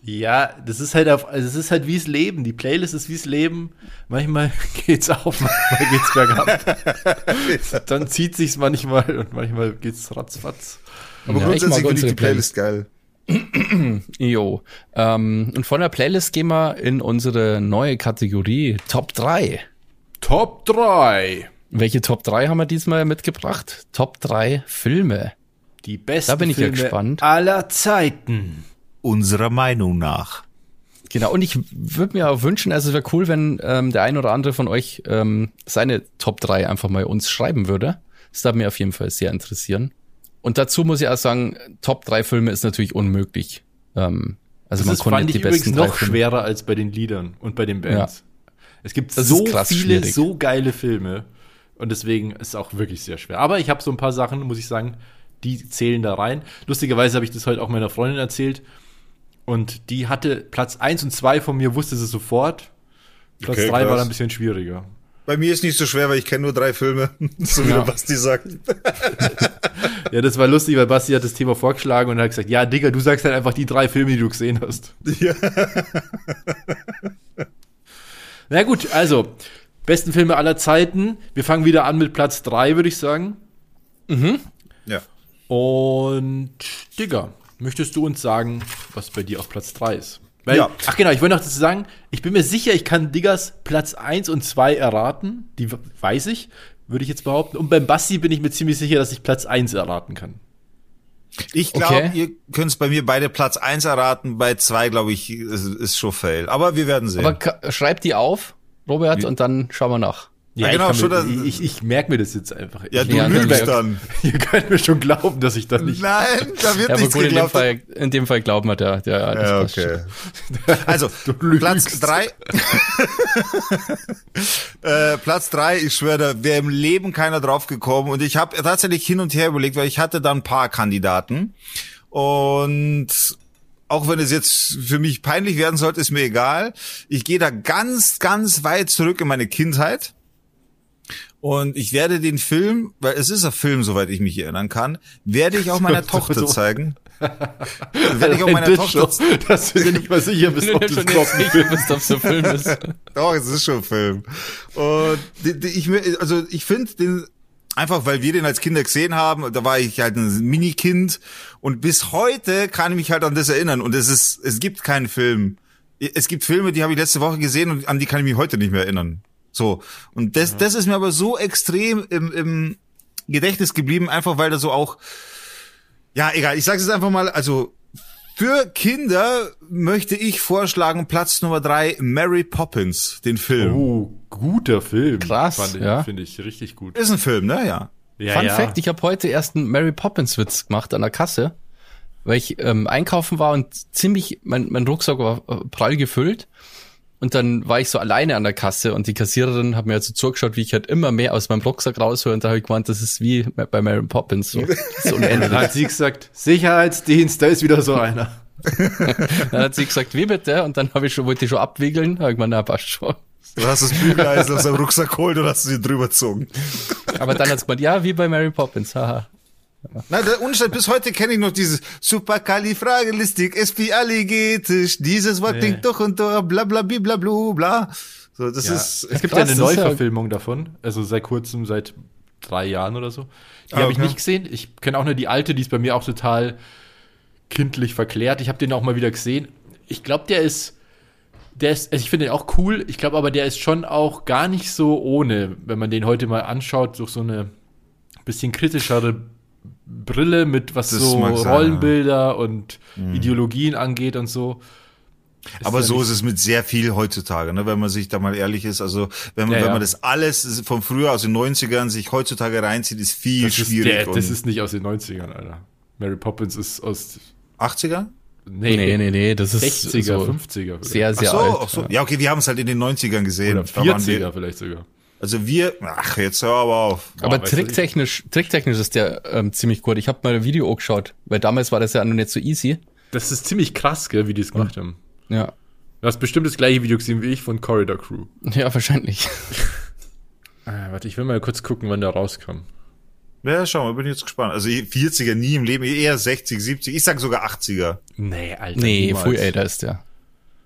Ja, das ist halt auf, also es ist halt wie's Leben. Die Playlist ist wie's Leben. Manchmal geht's auf, manchmal geht's bergab. Dann zieht sich's manchmal und manchmal geht's ratzfatz. Aber ja, grundsätzlich finde ich die Playlist, Playlist geil. jo. Ähm, und von der Playlist gehen wir in unsere neue Kategorie Top 3. Top 3. Welche Top 3 haben wir diesmal mitgebracht? Top 3 Filme. Die besten da bin ich Filme ja gespannt. aller Zeiten. Unserer Meinung nach. Genau, und ich würde mir auch wünschen, also es wäre cool, wenn ähm, der ein oder andere von euch ähm, seine Top 3 einfach mal uns schreiben würde. Das würde mich auf jeden Fall sehr interessieren. Und dazu muss ich auch sagen, Top 3 Filme ist natürlich unmöglich. Ähm, also das man ist, konnte fand die ich besten übrigens noch schwerer als bei den Liedern und bei den Bands. Ja. Es gibt das so viele, schwierig. so geile Filme. Und deswegen ist es auch wirklich sehr schwer. Aber ich habe so ein paar Sachen, muss ich sagen, die zählen da rein. Lustigerweise habe ich das heute auch meiner Freundin erzählt. Und die hatte Platz 1 und 2 von mir, wusste sie sofort. Platz okay, 3 war dann ein bisschen schwieriger. Bei mir ist nicht so schwer, weil ich kenne nur drei Filme, so wie ja. Basti sagt. ja, das war lustig, weil Basti hat das Thema vorgeschlagen und hat gesagt, ja, Digga, du sagst halt einfach die drei Filme, die du gesehen hast. Ja. Na gut, also, besten Filme aller Zeiten. Wir fangen wieder an mit Platz drei, würde ich sagen. Mhm. Ja. Und, Digga, möchtest du uns sagen, was bei dir auf Platz drei ist? Weil, ja. Ach genau, ich wollte noch dazu sagen, ich bin mir sicher, ich kann Diggers Platz 1 und 2 erraten. Die weiß ich. würde ich jetzt behaupten. Und beim Basti bin ich mir ziemlich sicher, dass ich Platz 1 erraten kann. Ich glaube, okay. ihr könnt es bei mir beide Platz 1 erraten, bei 2 glaube ich, ist, ist schon fail. Aber wir werden sehen. Aber schreibt die auf, Robert, und dann schauen wir nach. Ja, genau, ich, schon mir, ich, ich merke mir das jetzt einfach. Ja, du ja, lügst dann. Ihr könnt mir schon glauben, dass ich da nicht. Nein, da wird ja, nichts gut, geglaubt. In dem, Fall, in dem Fall glauben wir der. der ja, okay. Also, Platz drei. äh, Platz drei, ich schwöre, da wäre im Leben keiner drauf gekommen. Und ich habe tatsächlich hin und her überlegt, weil ich hatte da ein paar Kandidaten. Und auch wenn es jetzt für mich peinlich werden sollte, ist mir egal. Ich gehe da ganz, ganz weit zurück in meine Kindheit. Und ich werde den Film, weil es ist ein Film, soweit ich mich erinnern kann, werde ich auch meiner Tochter zeigen. werde ich auch meiner Tochter zeigen. Dass du dir nicht mal sicher bist, ob das schon nicht bist, ob es ein Film ist. Doch, es ist schon ein Film. Und ich, also ich finde den einfach, weil wir den als Kinder gesehen haben, da war ich halt ein Minikind und bis heute kann ich mich halt an das erinnern und es ist, es gibt keinen Film. Es gibt Filme, die habe ich letzte Woche gesehen und an die kann ich mich heute nicht mehr erinnern. So. Und das, ja. das ist mir aber so extrem im, im Gedächtnis geblieben, einfach weil da so auch, ja, egal, ich sage es einfach mal, also für Kinder möchte ich vorschlagen, Platz Nummer drei, Mary Poppins, den Film. Oh, guter Film. Krass, ich, ja. Finde ich richtig gut. Ist ein Film, ne? Ja. ja Fun ja. Fact, ich habe heute erst einen Mary Poppins Witz gemacht an der Kasse, weil ich ähm, einkaufen war und ziemlich, mein, mein Rucksack war äh, prall gefüllt und dann war ich so alleine an der Kasse und die Kassiererin hat mir also zugeschaut, wie ich halt immer mehr aus meinem Rucksack raushöre und da habe ich gemeint, das ist wie bei Mary Poppins. So, so. Dann hat sie gesagt, Sicherheitsdienst, da ist wieder so einer. dann hat sie gesagt, wie bitte? Und dann habe ich schon, wollte ich schon abwiegeln, habe ich gemeint, na, passt schon. Du hast das Bügeleisen aus deinem Rucksack geholt und hast sie drüber gezogen. Aber dann hat sie gemeint, ja, wie bei Mary Poppins, haha. Na, der Unterschied, bis heute kenne ich noch dieses Superkalifragilistik, espialigetisch, dieses Wort nee. klingt doch und doch, bla bla bla bla bla. So, das ja. ist. Es gibt ja eine Neuverfilmung ja davon, also seit kurzem, seit drei Jahren oder so. Die ah, habe ich nicht gesehen. Ich kenne auch nur die alte, die ist bei mir auch total kindlich verklärt. Ich habe den auch mal wieder gesehen. Ich glaube, der ist, der ist, also ich finde den auch cool. Ich glaube aber, der ist schon auch gar nicht so ohne, wenn man den heute mal anschaut, durch so eine bisschen kritischere Brille mit was das so Rollenbilder sein, ja. und mhm. Ideologien angeht und so. Ist Aber so ist es mit sehr viel heutzutage, ne, wenn man sich da mal ehrlich ist. Also wenn man, ja, ja. wenn man das alles von früher aus den 90ern sich heutzutage reinzieht, ist viel das schwierig. Ist der, das ist nicht aus den 90ern, Alter. Mary Poppins ist aus 80er? Nee, nee, nee, nee, das ist 60er, so 50er. Sehr, sehr ach so, alt. Ach so. Ja, okay, wir haben es halt in den 90ern gesehen. Oder 40er vielleicht sogar. Also wir, ach, jetzt hör aber auf. Aber tricktechnisch, tricktechnisch ist der ähm, ziemlich gut. Ich habe mal ein Video angeschaut, weil damals war das ja noch nicht so easy. Das ist ziemlich krass, gell, wie die es gemacht haben. Ja. Du hast bestimmt das gleiche Video gesehen wie ich von Corridor Crew. Ja, wahrscheinlich. ah, warte, ich will mal kurz gucken, wann der rauskam. Ja, schau mal, bin jetzt gespannt. Also 40er nie im Leben, eher 60, 70, ich sag sogar 80er. Nee, Alter. Nee, niemals. Full älter ist der.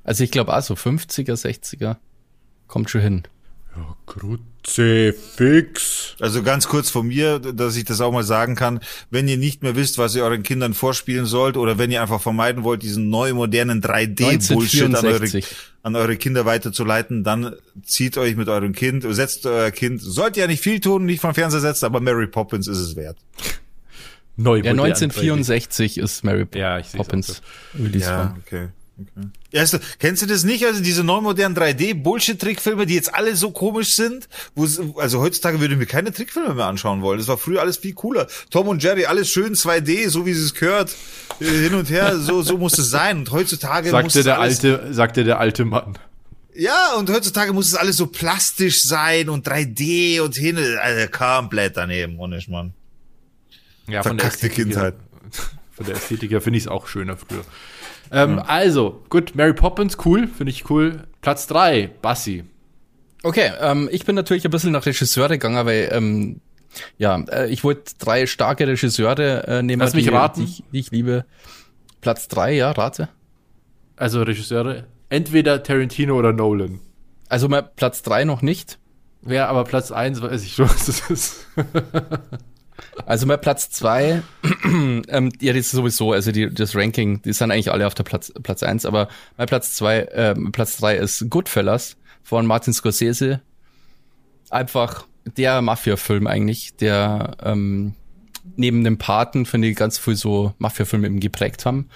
Also ich glaube auch so 50er, 60er. Kommt schon hin. Ja, Kruzifix. Also ganz kurz von mir, dass ich das auch mal sagen kann. Wenn ihr nicht mehr wisst, was ihr euren Kindern vorspielen sollt oder wenn ihr einfach vermeiden wollt, diesen neu modernen 3D-Bullshit an eure, an eure Kinder weiterzuleiten, dann zieht euch mit eurem Kind, setzt euer Kind, sollt ihr ja nicht viel tun, nicht vom Fernseher setzen, aber Mary Poppins ist es wert. Neu ja, 1964 ist Mary ja, Poppins. Ja, okay. Okay. Erst, kennst du das nicht? Also diese neumodernen 3D-Bullshit-Trickfilme, die jetzt alle so komisch sind, wo also heutzutage würde ich mir keine Trickfilme mehr anschauen wollen. Das war früher alles viel cooler. Tom und Jerry, alles schön 2D, so wie es gehört, äh, hin und her, so, so muss es sein. Und heutzutage sagte muss der alte, sagte der alte Mann. Ja, und heutzutage muss es alles so plastisch sein und 3D und hin, also komplett daneben, ohne Mann. Ja, von Verkackte der Kindheit. Von der Ästhetik her finde ich es auch schöner früher. Ähm, ja. Also, gut, Mary Poppins, cool, finde ich cool. Platz drei, Bassi. Okay, ähm, ich bin natürlich ein bisschen nach Regisseure gegangen, weil ähm, ja, äh, ich wollte drei starke Regisseure äh, nehmen, Lass mich die, raten. Die ich, die ich liebe. Platz drei, ja, rate. Also Regisseure, entweder Tarantino oder Nolan. Also mal Platz drei noch nicht. Ja, aber Platz eins weiß ich schon, was das ist. Also bei Platz zwei, ähm, ja, das ist sowieso, also die, das Ranking, die sind eigentlich alle auf der Platz, Platz eins, aber bei Platz zwei, ähm, Platz drei ist Goodfellas von Martin Scorsese. Einfach der Mafia-Film eigentlich, der ähm, neben dem Paten, finde ich, ganz viel so Mafia-Filme eben geprägt haben.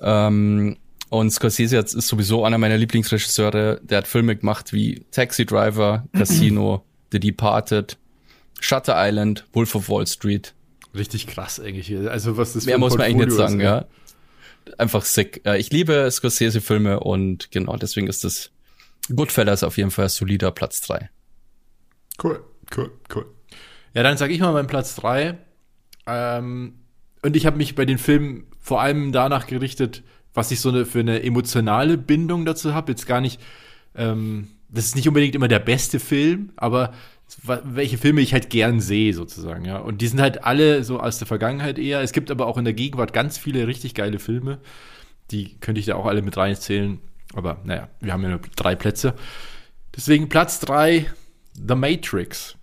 Ähm, und Scorsese ist sowieso einer meiner Lieblingsregisseure. Der hat Filme gemacht wie Taxi Driver, Casino, The Departed, Shutter Island, Wolf of Wall Street. Richtig krass eigentlich. Also was das Mehr muss man eigentlich nicht sagen, ist, ja. Einfach sick. Ich liebe Scorsese-Filme und genau, deswegen ist das Goodfellas auf jeden Fall solider Platz drei. Cool, cool, cool. Ja, dann sage ich mal meinen Platz drei. Ähm, und ich habe mich bei den Filmen vor allem danach gerichtet, was ich so eine, für eine emotionale Bindung dazu habe. Jetzt gar nicht, ähm, das ist nicht unbedingt immer der beste Film, aber welche Filme ich halt gern sehe, sozusagen, ja. Und die sind halt alle so aus der Vergangenheit eher. Es gibt aber auch in der Gegenwart ganz viele richtig geile Filme. Die könnte ich da auch alle mit reinzählen. Aber naja, wir haben ja nur drei Plätze. Deswegen Platz drei, The Matrix.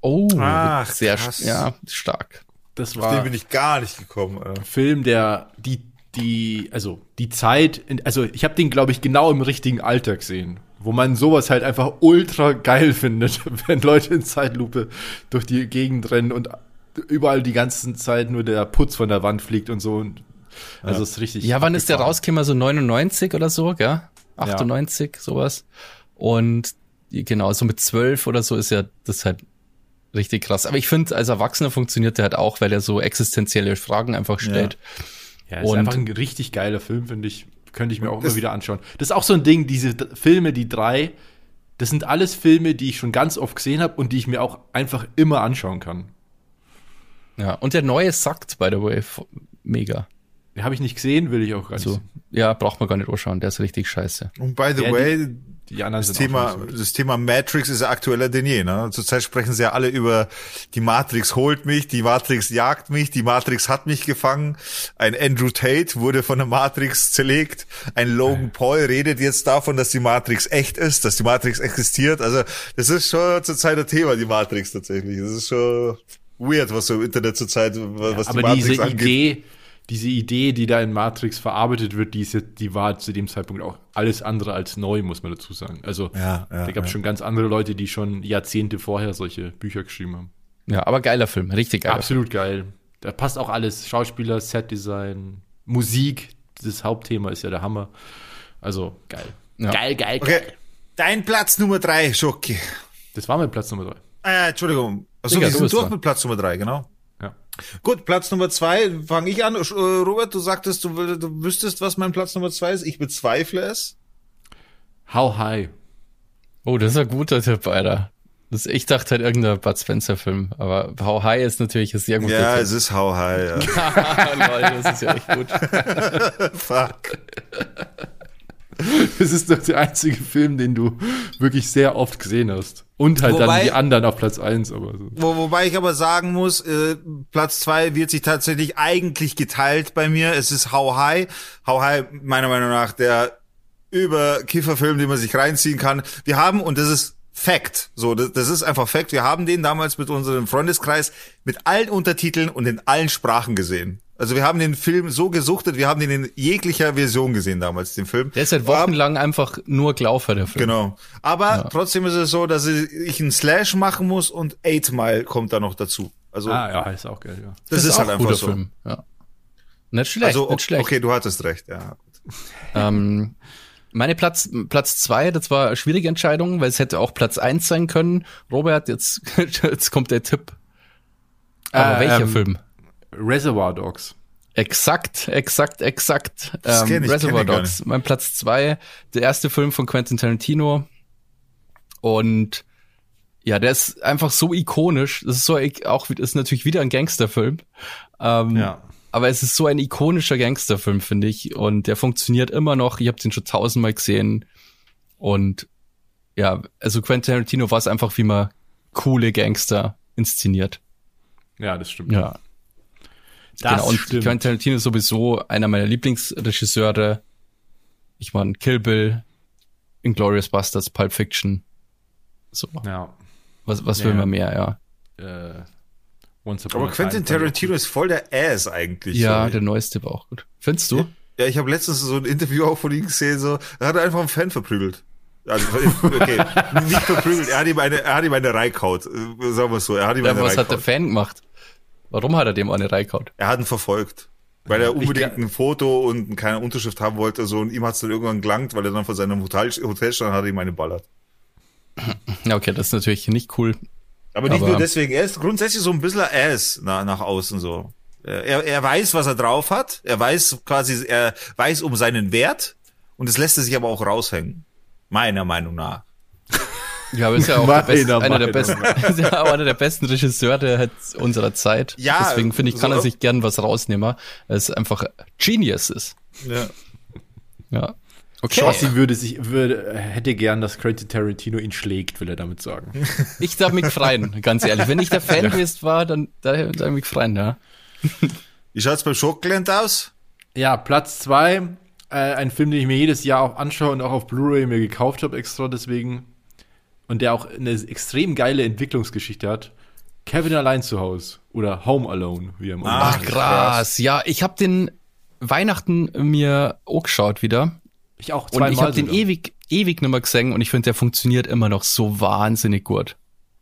Oh, Ach, sehr krass. ja, stark. Das war. Auf den bin ich gar nicht gekommen. Alter. Film, der die die also die Zeit, also ich habe den glaube ich genau im richtigen Alter gesehen, wo man sowas halt einfach ultra geil findet, wenn Leute in Zeitlupe durch die Gegend rennen und überall die ganze Zeit nur der Putz von der Wand fliegt und so. Und also ja. ist richtig. Ja, wann ist der rausgekommen? So 99 oder so, gell? 98, ja. sowas. Und genau, so mit 12 oder so ist ja das halt richtig krass. Aber ich finde, als Erwachsener funktioniert der halt auch, weil er so existenzielle Fragen einfach stellt. Ja, ja ist einfach ein richtig geiler Film, finde ich. Könnte ich mir auch immer wieder anschauen. Das ist auch so ein Ding, diese Filme, die drei, das sind alles Filme, die ich schon ganz oft gesehen habe und die ich mir auch einfach immer anschauen kann. Ja, und der neue sagt, by the way, mega. Den habe ich nicht gesehen, will ich auch gar nicht. So. Ja, braucht man gar nicht anschauen, der ist richtig scheiße. Und by the ja, way, die anderen das Thema, das Thema Matrix ist ja aktueller denn je. Ne? Zurzeit sprechen sie ja alle über die Matrix holt mich, die Matrix jagt mich, die Matrix hat mich gefangen. Ein Andrew Tate wurde von der Matrix zerlegt. Ein Logan Paul redet jetzt davon, dass die Matrix echt ist, dass die Matrix existiert. Also das ist schon zurzeit ein Thema, die Matrix tatsächlich. Das ist schon weird, was so im Internet zurzeit, was ja, die Matrix diese angeht. Idee, diese Idee, die da in Matrix verarbeitet wird, die, ist jetzt, die war zu dem Zeitpunkt auch alles andere als neu, muss man dazu sagen. Also ja, ja, da gab es ja. schon ganz andere Leute, die schon Jahrzehnte vorher solche Bücher geschrieben haben. Ja, aber geiler Film, richtig geil. Absolut geil. Da passt auch alles. Schauspieler, Setdesign, Musik, das Hauptthema ist ja der Hammer. Also geil. Geil, geil, okay. geil. Dein Platz Nummer drei, Schocki. Das war mein Platz Nummer drei. Äh, Entschuldigung. Achso, wir sind durch mit Platz Nummer drei, genau. Gut, Platz Nummer zwei fange ich an. Äh, Robert, du sagtest, du, du wüsstest, was mein Platz Nummer zwei ist. Ich bezweifle es. How High. Oh, das ist ein guter Tipp, Alter. Das, ich dachte halt irgendein Bud Spencer-Film, aber How High ist natürlich ein sehr guter Ja, Tipp. es ist How High, ja. Leute, das ist ja echt gut. Fuck. Das ist doch der einzige Film, den du wirklich sehr oft gesehen hast. Und halt wobei, dann die anderen auf Platz eins. Aber so. Wo, wobei ich aber sagen muss, äh, Platz zwei wird sich tatsächlich eigentlich geteilt bei mir. Es ist How High. How High, meiner Meinung nach, der über Kifferfilm, den man sich reinziehen kann. Wir haben, und das ist Fact. So, das, das ist einfach Fact. Wir haben den damals mit unserem Freundeskreis mit allen Untertiteln und in allen Sprachen gesehen. Also wir haben den Film so gesuchtet, wir haben den in jeglicher Version gesehen damals, den Film. Der ist seit wochenlang einfach nur Glaufer, der Film. Genau. Aber ja. trotzdem ist es so, dass ich einen Slash machen muss und Eight Mile kommt da noch dazu. Also, ah, ja, ist auch geil, ja. Das, das ist, ist halt einfach guter so. Film, ja. Nicht schlecht, also, nicht schlecht. Okay, du hattest recht, ja. ähm, meine Platz, Platz zwei, das war eine schwierige Entscheidung, weil es hätte auch Platz eins sein können. Robert, jetzt, jetzt kommt der Tipp. Aber äh, welcher ähm, Film? Reservoir Dogs. Exakt, exakt, exakt. Ähm, ich, Reservoir Dogs, mein Platz zwei, der erste Film von Quentin Tarantino. Und ja, der ist einfach so ikonisch. Das ist so auch ist natürlich wieder ein Gangsterfilm. Ähm, ja. Aber es ist so ein ikonischer Gangsterfilm, finde ich. Und der funktioniert immer noch. Ich habe den schon tausendmal gesehen. Und ja, also Quentin Tarantino war es einfach, wie man coole Gangster inszeniert. Ja, das stimmt. Ja. Das genau, und stimmt. Quentin Tarantino ist sowieso einer meiner Lieblingsregisseure. Ich meine, Kill Bill, Inglourious Bastards, Pulp Fiction. So. Ja. Was, was ja. will man mehr, ja. Äh, Aber Quentin Tarantino ist voll der Ass eigentlich. Ja, so. der neueste war auch gut. Findest du? Ja, ich habe letztens so ein Interview auch von ihm gesehen, so, er hat einfach einen Fan verprügelt. Also, okay, nicht verprügelt, er hat ihm eine, er hat ihm eine Reikaut, äh, sagen wir es so, er hat ihm ja, eine was Reikaut. hat der Fan gemacht? Warum hat er dem eine Reikaut? Er hat ihn verfolgt. Weil er unbedingt ein Foto und keine Unterschrift haben wollte, so, und ihm hat's dann irgendwann gelangt, weil er dann vor seinem Hotel, Hotel stand, hat ihm eine ballert. Okay, das ist natürlich nicht cool. Aber nicht Aber- nur deswegen, er ist grundsätzlich so ein bisschen Ass nach, nach außen so. Er, er weiß, was er drauf hat, er weiß quasi, er weiß um seinen Wert und es lässt er sich aber auch raushängen. Meiner Meinung nach. Ja, aber ist ja auch der beste, Meiner einer der besten, ist ja auch einer der besten Regisseure der unserer Zeit. Ja, Deswegen finde ich, kann so- er sich gern was rausnehmen, weil es einfach Genius ist. Ja. Ja. Okay. Schossi würde sich, würde, hätte gern, dass Quentin Tarantino ihn schlägt, will er damit sagen. Ich darf mich freuen, ganz ehrlich. Wenn ich der Fan gewesen war, dann darf ich mich freuen, ja. Wie schaut's beim Schockland aus? Ja, Platz zwei, äh, ein Film, den ich mir jedes Jahr auch anschaue und auch auf Blu-ray mir gekauft habe extra deswegen. Und der auch eine extrem geile Entwicklungsgeschichte hat. Kevin allein zu Hause oder Home Alone, wie er im Ach, krass. Ja, ich habe den Weihnachten mir auch geschaut wieder. Ich auch Und ich habe den ewig, ewig nicht mehr gesehen und ich finde, der funktioniert immer noch so wahnsinnig gut.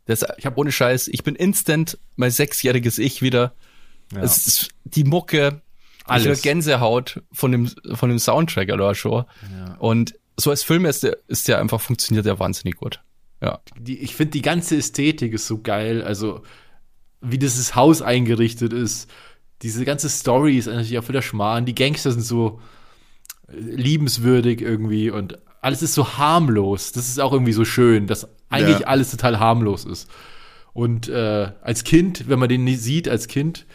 Das, ich habe ohne Scheiß, ich bin instant mein sechsjähriges Ich wieder. Ja. Es ist die Mucke, Alles. alles Gänsehaut von dem von dem Soundtrack oder schon. Und so als Film ist der, ist der einfach funktioniert der wahnsinnig gut. Ja. die, ich finde, die ganze Ästhetik ist so geil. Also, wie dieses Haus eingerichtet ist. Diese ganze Story ist natürlich auch wieder Schmarrn. Die Gangster sind so äh, liebenswürdig irgendwie und alles ist so harmlos. Das ist auch irgendwie so schön, dass eigentlich Ja. alles total harmlos ist. Und äh, als Kind, wenn man den sieht, als Kind,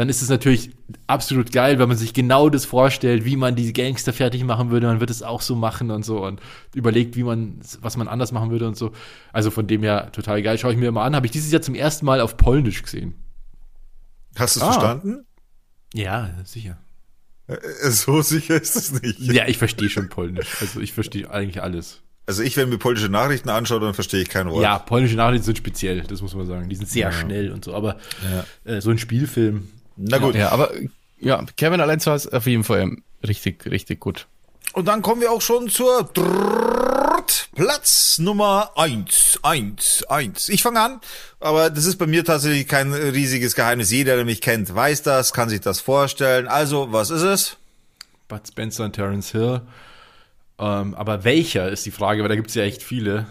dann ist es natürlich absolut geil, wenn man sich genau das vorstellt, wie man die Gangster fertig machen würde. Man wird es auch so machen und so und überlegt, wie man, was man anders machen würde und so. Also von dem her total geil. Schaue ich mir immer an. Habe ich dieses Jahr zum ersten Mal auf Polnisch gesehen. Hast du es Ah. verstanden? Ja, sicher. Äh, So sicher ist es nicht. Ja, ich verstehe schon Polnisch. Also ich verstehe eigentlich alles. Also ich, wenn mir polnische Nachrichten anschaue, dann verstehe ich kein Wort. Ja, polnische Nachrichten sind speziell, das muss man sagen. Die sind sehr schnell und so. Aber äh, so ein Spielfilm. Na gut. Ja, aber ja, Kevin allein zu Hause auf jeden Fall richtig, richtig gut. Und dann kommen wir auch schon zur Platz Nummer eins, eins, eins. Ich fange an, aber das ist bei mir tatsächlich kein riesiges Geheimnis. Jeder, der mich kennt, weiß das, kann sich das vorstellen. Also, was ist es? Bud Spencer und Terence Hill. Ähm, aber welcher ist die Frage, weil da gibt es ja echt viele.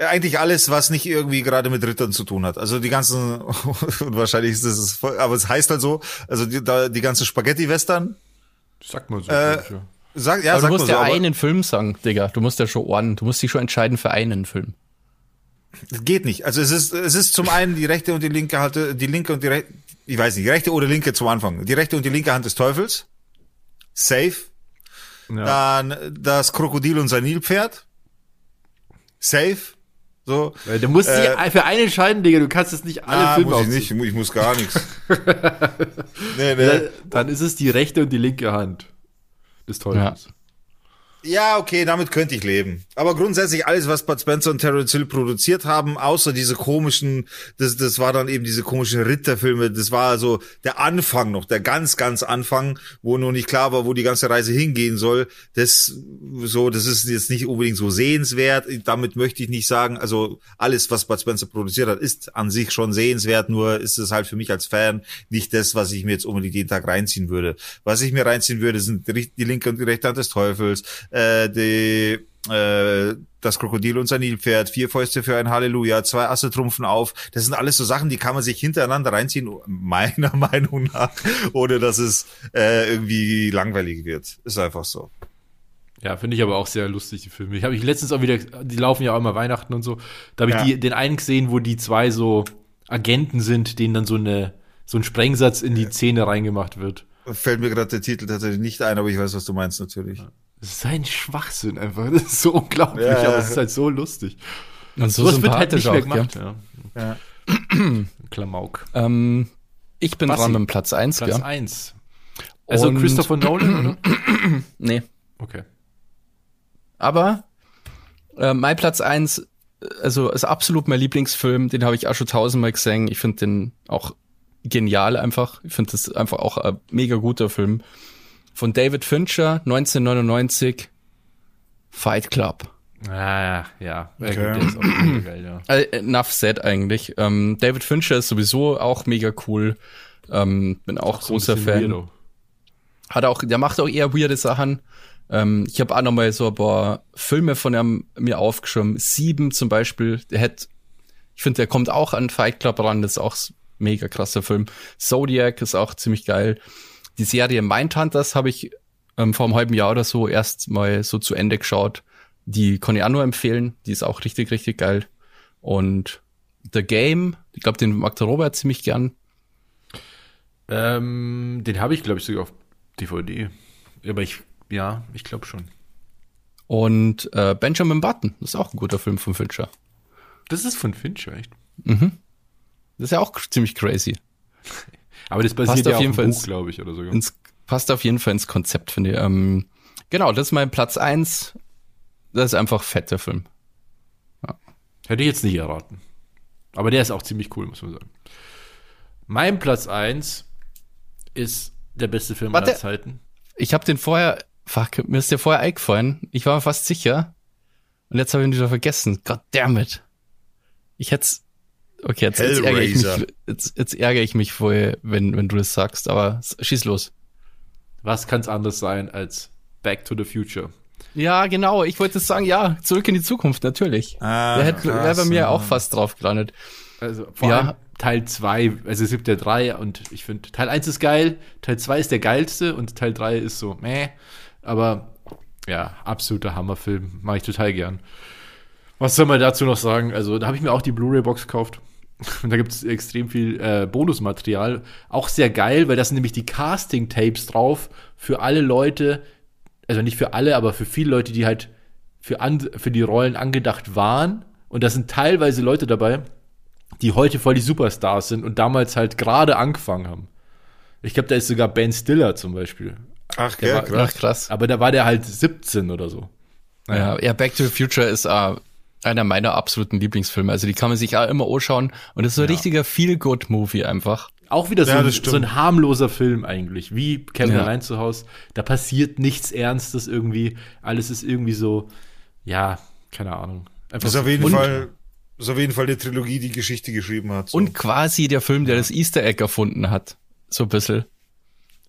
Äh, Eigentlich alles, was nicht irgendwie gerade mit Rittern zu tun hat. Also die ganzen, und wahrscheinlich ist es, voll- aber es heißt halt so, also die, da, die ganzen Spaghetti-Western, Sagt man so. Äh, ich, ja. sag, ja, aber sag du musst so, ja aber einen Film sagen, Digga. Du musst ja schon ordnen. Du musst dich schon entscheiden für einen Film. das geht nicht. Also es ist, es ist zum einen die rechte und die linke Hand, die linke und die rechte, ich weiß nicht, die rechte oder linke zum Anfang. Die rechte und die linke Hand des Teufels. Safe. Ja. Dann das Krokodil und sein Nilpferd. Safe. So. Du musst Äh, dich für einen entscheiden, Digga. Du kannst jetzt nicht alle Ah, Filme muss ich nicht, ich muss gar nichts. nee, nee. Dann- Dann ist es die rechte und die linke Hand des Teufels. Ja, okay, damit könnte ich leben. Aber grundsätzlich alles, was Bud Spencer und Terence Hill produziert haben, außer diese komischen, das, das war dann eben diese komischen Ritterfilme, das war also der Anfang noch, der ganz, ganz Anfang, wo noch nicht klar war, wo die ganze Reise hingehen soll. Das, so, das ist jetzt nicht unbedingt so sehenswert. Damit möchte ich nicht sagen, also alles, was Bud Spencer produziert hat, ist an sich schon sehenswert, nur ist es halt für mich als Fan nicht das, was ich mir jetzt unbedingt jeden Tag reinziehen würde. Was ich mir reinziehen würde, sind die linke und die rechte Hand des Teufels, äh, die, äh, das Krokodil und sein Nilpferd, vier Fäuste für ein Halleluja, zwei Asse trumpfen auf. Das sind alles so Sachen, die kann man sich hintereinander reinziehen, meiner Meinung nach, ohne dass es äh, irgendwie langweilig wird. Ist einfach so. Ja, finde ich aber auch sehr lustig, die Filme. Ich habe ich letztens auch wieder, die laufen ja auch immer Weihnachten und so. Da habe ich Ja. die, den einen gesehen, wo die zwei so Agenten sind, denen dann so eine so ein Sprengsatz in die Zähne reingemacht wird. Fällt mir gerade der Titel tatsächlich nicht ein, aber ich weiß, was du meinst natürlich. Das ist ein Schwachsinn einfach. Das ist so unglaublich, Ja. aber es ist halt so lustig. Und so Sowas wird halt sympathisch nicht mehr auch, gemacht. gell? Ja. Klamauk. Ähm, ich bin Basti, dran mit dem Platz eins, Platz gell? eins. Also Und- Christopher Nolan, oder? Nee. Okay. Aber äh, mein Platz eins, äh, also ist absolut mein Lieblingsfilm, den habe ich auch schon tausendmal gesehen. Ich finde den auch genial einfach. Ich finde das einfach auch ein mega guter Film. Von David Fincher, 1999, Fight Club. Ah, ja. Okay. Der ist auch geil, ja. Also, enough said eigentlich. Ähm, David Fincher ist sowieso auch mega cool. Ähm, bin auch, auch großer so Fan. Weirdo. Hat auch, der macht auch eher weirde Sachen. Ähm, ich habe auch noch mal so ein paar Filme von ihm mir aufgeschrieben. Sieben zum Beispiel. Der hat, ich finde, der kommt auch an Fight Club ran. Das ist auch mega krasser Film. Zodiac ist auch ziemlich geil. Die Serie Mindhunters habe ich ähm, vor einem halben Jahr oder so erst mal so zu Ende geschaut. Die kann ich auch nur empfehlen. Die ist auch richtig, richtig geil. Und The Game, ich glaube, den mag der Robert ziemlich gern. Ähm, den habe ich, glaube ich, sogar auf DVD. Aber ich, ja, ich glaube schon. Und äh, Benjamin Button, das ist auch ein guter Film von Fincher. Das ist von Fincher, echt? Mhm. Das ist ja auch ziemlich crazy. Aber das basiert passt ja auf jeden Fall Buch, glaube ich, oder so. Ins, passt auf jeden Fall ins Konzept, finde ich. Ähm, genau, das ist mein Platz eins. Das ist einfach fett, der Film. Ja. Hätte ich jetzt nicht erraten. Aber der ist auch ziemlich cool, muss man sagen. Mein Platz eins ist der beste Film Warte, aller Zeiten. Ich habe den vorher, fuck, mir ist der vorher eingefallen. Ich war mir fast sicher. Und jetzt habe ich ihn wieder vergessen. God damn it. Ich hätte Okay, jetzt, jetzt, ärgere ich mich, jetzt, jetzt ärgere ich mich vorher, wenn, wenn du das sagst, aber schieß los. Was kann es anders sein als Back to the Future? Ja, genau. Ich wollte sagen, ja, zurück in die Zukunft, natürlich. Ah, der hätte wär bei mir auch fast drauf gelandet. Also vor ja. allem Teil 2, also es gibt ja drei und ich finde, Teil 1 ist geil, Teil 2 ist der geilste und Teil 3 ist so, meh. Aber ja, absoluter Hammerfilm. Mache ich total gern. Was soll man dazu noch sagen? Also, da habe ich mir auch die Blu-ray-Box gekauft. Und da gibt es extrem viel äh, Bonusmaterial. Auch sehr geil, weil das sind nämlich die Casting-Tapes drauf für alle Leute, also nicht für alle, aber für viele Leute, die halt für, an, für die Rollen angedacht waren. Und da sind teilweise Leute dabei, die heute voll die Superstars sind und damals halt gerade angefangen haben. Ich glaube, da ist sogar Ben Stiller zum Beispiel. Ach, ja, war, krass. krass. Aber da war der halt 17 oder so. Naja. Ja, ja, Back to the Future ist uh, einer meiner absoluten Lieblingsfilme. Also die kann man sich auch immer anschauen. Und das ist so ein ja. richtiger Feel-Good-Movie einfach. Auch wieder so, ja, ein, so, ein, harmloser Film eigentlich, wie Kevin ja. allein zu Hause. Da passiert nichts Ernstes irgendwie. Alles ist irgendwie so, ja, keine Ahnung. Einfach das ist auf jeden Fall das ist auf jeden Fall die Trilogie, die Geschichte geschrieben hat. So. Und quasi der Film, der das Easter Egg erfunden hat. So ein bisschen.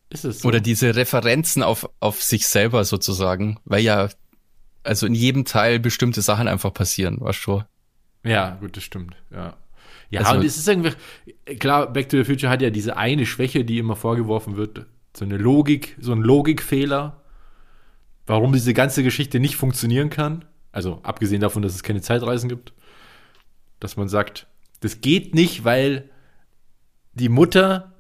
Ist es so? Oder diese Referenzen auf, auf sich selber sozusagen. Weil ja, also in jedem Teil bestimmte Sachen einfach passieren, weißt du? Ja, gut, das stimmt, ja. Ja, also, und es ist irgendwie, klar, Back to the Future hat ja diese eine Schwäche, die immer vorgeworfen wird. So eine Logik, so ein Logikfehler. Warum diese ganze Geschichte nicht funktionieren kann. Also, abgesehen davon, dass es keine Zeitreisen gibt dass man sagt, das geht nicht, weil die Mutter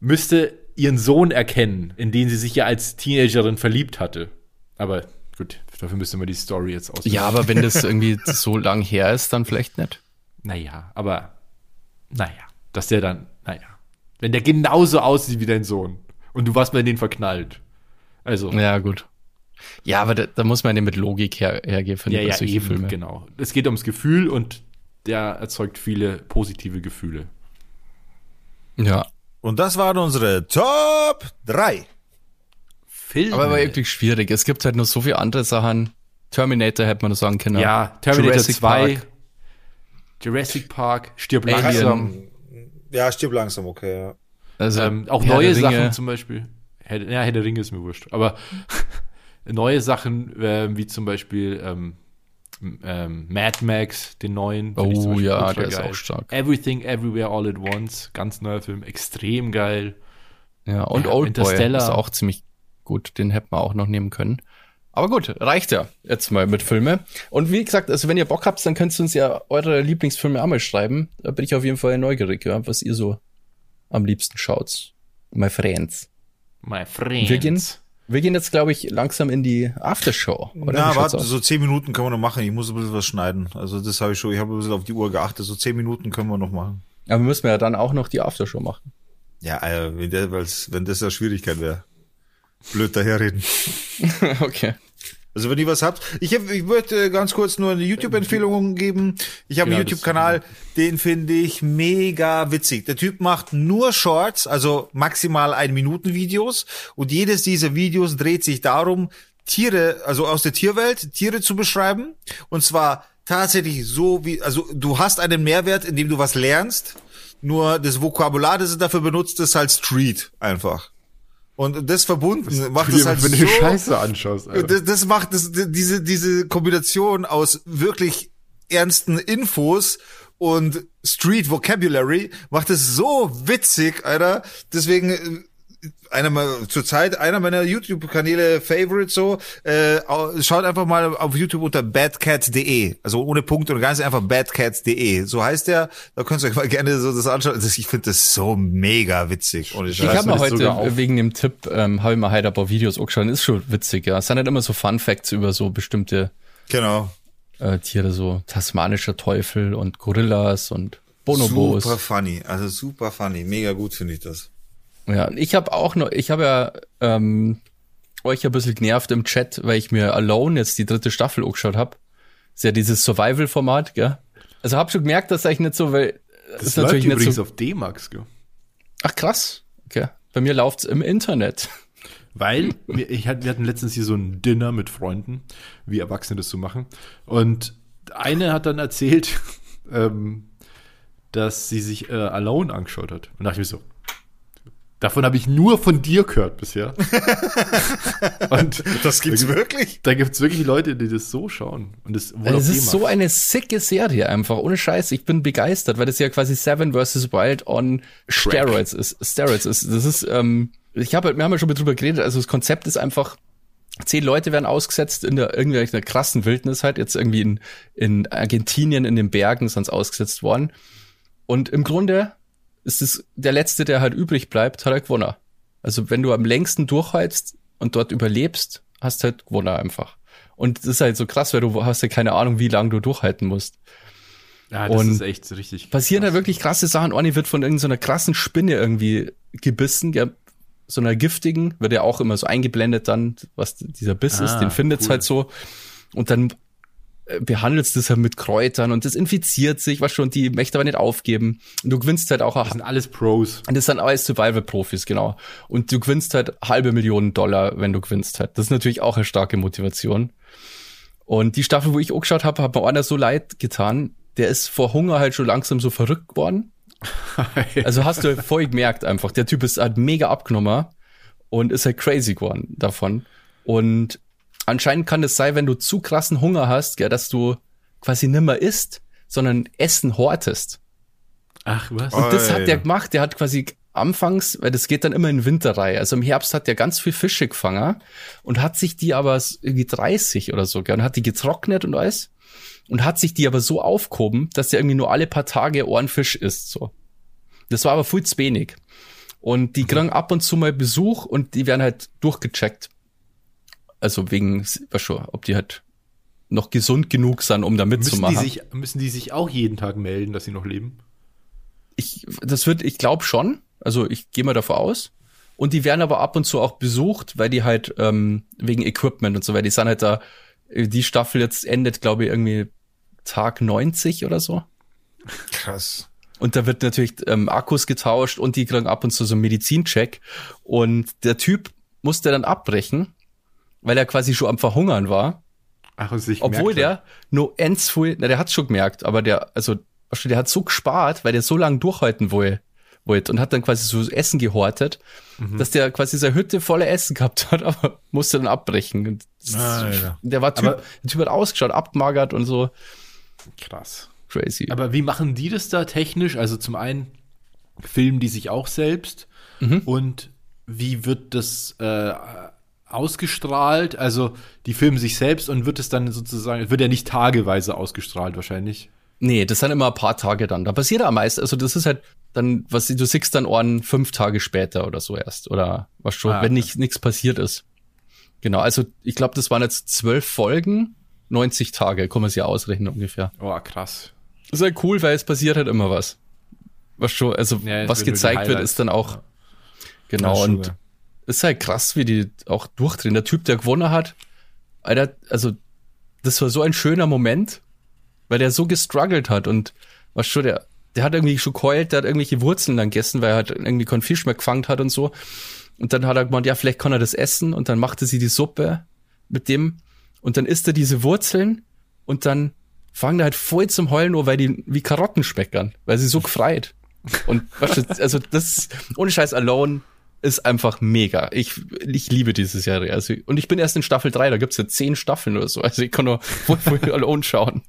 müsste ihren Sohn erkennen, in den sie sich ja als Teenagerin verliebt hatte. Aber gut, dafür müsste man die Story jetzt aus. Ja, aber wenn das irgendwie so lang her ist, dann vielleicht nicht. Naja, aber naja, dass der dann, naja, wenn der genauso aussieht wie dein Sohn und du warst bei denen verknallt. Also. Ja, gut. Ja, aber da, da muss man ja mit Logik her, hergehen, finde ja, ich, ja, solche eben, Filme. Genau. Es geht ums Gefühl und der erzeugt viele positive Gefühle. Ja. Und das waren unsere Top 3. Filme. Aber war wirklich schwierig. Es gibt halt nur so viele andere Sachen. Terminator hätte man nur sagen können. Ja, Terminator Jurassic 2. Park. Jurassic Park, stirb Alien. langsam. Ja, stirb langsam, okay, ja. Also, ähm, auch Herr neue Sachen zum Beispiel. Herr, ja, Herr der Ringe ist mir wurscht. Aber neue Sachen, äh, wie zum Beispiel ähm, ähm, Mad Max, den neuen. Oh ja, der geil. ist auch stark. Everything Everywhere All at Once, ganz neuer Film, extrem geil. Ja, und ja, Oldboy ist auch ziemlich gut, den hätten wir auch noch nehmen können. Aber gut, reicht ja jetzt mal mit Filme. Und wie gesagt, also wenn ihr Bock habt, dann könnt ihr uns ja eure Lieblingsfilme auch mal schreiben. Da bin ich auf jeden Fall neugierig, ja, was ihr so am liebsten schaut. My friends. My friends. Wir gehen, wir gehen jetzt, glaube ich, langsam in die Aftershow. Oder? Na, warte, so zehn Minuten können wir noch machen. Ich muss ein bisschen was schneiden. Also das habe ich schon, ich habe ein bisschen auf die Uhr geachtet. So zehn Minuten können wir noch machen. Aber müssen wir ja dann auch noch die Aftershow machen. Ja, äh, wenn, der, wenn das eine Schwierigkeit wäre. Blöd daherreden. okay. Also wenn ihr was habt, ich, hab, ich würde ganz kurz nur eine YouTube-Empfehlung geben. Ich habe ja, einen YouTube-Kanal, den finde ich mega witzig. Der Typ macht nur Shorts, also maximal ein Minuten Videos und jedes dieser Videos dreht sich darum, Tiere, also aus der Tierwelt, Tiere zu beschreiben. Und zwar tatsächlich so wie, also du hast einen Mehrwert, indem du was lernst. Nur das Vokabular, das dafür benutzt, ist halt Street einfach. Und das verbunden das macht es halt wenn so. Wenn du Scheiße anschaust. Alter. Das, das macht das, diese diese Kombination aus wirklich ernsten Infos und Street Vocabulary macht es so witzig, Alter. Deswegen äh, einer meiner zurzeit einer meiner YouTube-Kanäle Favorite so. Äh, schaut einfach mal auf YouTube unter badcat.de, also ohne Punkt und ganz einfach badcat.de. So heißt der. Da könnt ihr euch mal gerne so das anschauen. Ich finde das so mega witzig. Und ich ich habe mal heute wegen dem Tipp ähm, habe ich mal halt ein paar Videos angeschaut. Ist schon witzig. Ja, es sind halt immer so Fun Facts über so bestimmte genau äh, Tiere, so tasmanischer Teufel und Gorillas und Bonobos. Super funny, also super funny, mega gut finde ich das. Ja, ich habe auch noch, ich habe ja ähm, euch ein bisschen genervt im Chat, weil ich mir Alone jetzt die dritte Staffel angeschaut habe. Ist ja dieses Survival-Format, gell? Also hab schon gemerkt, dass ich nicht so, weil das ist natürlich nicht übrigens so. auf D-Max, gell? Ach krass, okay. Bei mir läuft's im Internet. Weil wir, ich, wir hatten letztens hier so ein Dinner mit Freunden, wie Erwachsene das so machen. Und eine hat dann erzählt, ähm, dass sie sich äh, Alone angeschaut hat. Und dachte ich mir so, Davon habe ich nur von dir gehört bisher. und das gibt's da, wirklich? Da gibt's wirklich Leute, die das so schauen. Und das also es ist so eine sicke Serie einfach. Ohne Scheiß. Ich bin begeistert, weil das ja quasi Seven vs. Wild on Steroids ist. Steroids ist. Das ist, ähm, ich habe, wir haben ja schon mal drüber geredet. Also das Konzept ist einfach, zehn Leute werden ausgesetzt in der irgendwelcher krassen Wildnis halt. Jetzt irgendwie in, in Argentinien in den Bergen sonst ausgesetzt worden. Und im Grunde ist es der letzte, der halt übrig bleibt, hat halt gewonnen. Also wenn du am längsten durchheizt und dort überlebst, hast halt gewonnen einfach. Und das ist halt so krass, weil du hast ja keine Ahnung, wie lange du durchhalten musst. Ja, das und ist echt so richtig. Passieren da wirklich krasse Sachen. Orni wird von irgendeiner krassen Spinne irgendwie gebissen, ja, so einer giftigen, wird ja auch immer so eingeblendet dann, was dieser Biss ah, ist, den findet's cool. halt so. Und dann behandelst das halt mit Kräutern und das infiziert sich, was schon, die möchte aber nicht aufgeben. Und du gewinnst halt auch. Das sind alles Pros. Und das sind alles Survival-Profis, genau. Und du gewinnst halt halbe Millionen Dollar, wenn du gewinnst halt. Das ist natürlich auch eine starke Motivation. Und die Staffel, wo ich auch geschaut habe, hat mir einer so leid getan. Der ist vor Hunger halt schon langsam so verrückt geworden. also hast du voll gemerkt einfach. Der Typ ist halt mega abgenommen und ist halt crazy geworden davon. Und anscheinend kann es sein, wenn du zu krassen Hunger hast, gell, dass du quasi nimmer isst, sondern Essen hortest. Ach, was? Und das hat der gemacht. Der hat quasi anfangs, weil das geht dann immer in Winterreihe. Also im Herbst hat der ganz viel Fische gefangen und hat sich die aber irgendwie 30 oder so, gell, und hat die getrocknet und alles. Und hat sich die aber so aufgehoben, dass der irgendwie nur alle paar Tage Ohrenfisch isst, so. Das war aber viel zu wenig. Und die mhm. kriegen ab und zu mal Besuch und die werden halt durchgecheckt. Also wegen, was schon, ob die halt noch gesund genug sind, um da mitzumachen. Müssen die sich, müssen die sich auch jeden Tag melden, dass sie noch leben? Ich, das wird, ich glaube schon. Also ich gehe mal davon aus. Und die werden aber ab und zu auch besucht, weil die halt ähm, wegen Equipment und so weiter, die sind halt da, die Staffel jetzt endet, glaube ich, irgendwie Tag 90 oder so. Krass. Und da wird natürlich ähm, Akkus getauscht und die kriegen ab und zu so einen Medizincheck. Und der Typ musste dann abbrechen, weil er quasi schon am Verhungern war. Ach, und sich Obwohl der nur ends viel, na, der hat's schon gemerkt, aber der, also, der hat so gespart, weil der so lange durchhalten wollte wollte und hat dann quasi so Essen gehortet, mhm. dass der quasi seine Hütte voller Essen gehabt hat, aber musste dann abbrechen. Ah, ja. Der war typ, aber, der Typ hat ausgeschaut, abgemagert und so. Krass. Crazy. Aber wie machen die das da technisch? Also zum einen filmen die sich auch selbst mhm. und wie wird das äh, ausgestrahlt? Also die filmen sich selbst und wird es dann sozusagen, wird ja nicht tageweise ausgestrahlt wahrscheinlich. Nee, das sind immer ein paar Tage dann. Da passiert am meisten, also das ist halt dann, was du siehst dann Ohren fünf Tage später oder so erst. Oder was schon, ah, wenn nicht nichts passiert ist. Genau, also ich glaube, das waren jetzt zwölf Folgen, 90 Tage, kann man sich ja ausrechnen ungefähr. Oh, krass. Das ist halt cool, weil es passiert halt immer was. Was schon, also ja, was gezeigt wird, ist dann auch. Genau, und ist halt krass, wie die auch durchdrehen. Der Typ, der gewonnen hat, Alter, also das war so ein schöner Moment, weil der so gestruggelt hat und was schon, der, der hat irgendwie schon keult, der hat irgendwelche Wurzeln dann gegessen, weil er halt irgendwie keinen Fisch mehr gefangen hat und so. Und dann hat er gemeint, ja, vielleicht kann er das essen und dann machte sie die Suppe mit dem und dann isst er diese Wurzeln und dann fangen da halt voll zum Heulen nur, weil die wie Karotten speckern, weil sie so gefreit. Und weißt du, also das ohne Scheiß Alone ist einfach mega. Ich, ich liebe diese Serie. Also, und ich bin erst in Staffel 3, da gibt's ja zehn Staffeln oder so. Also ich kann nur voll Alone schauen.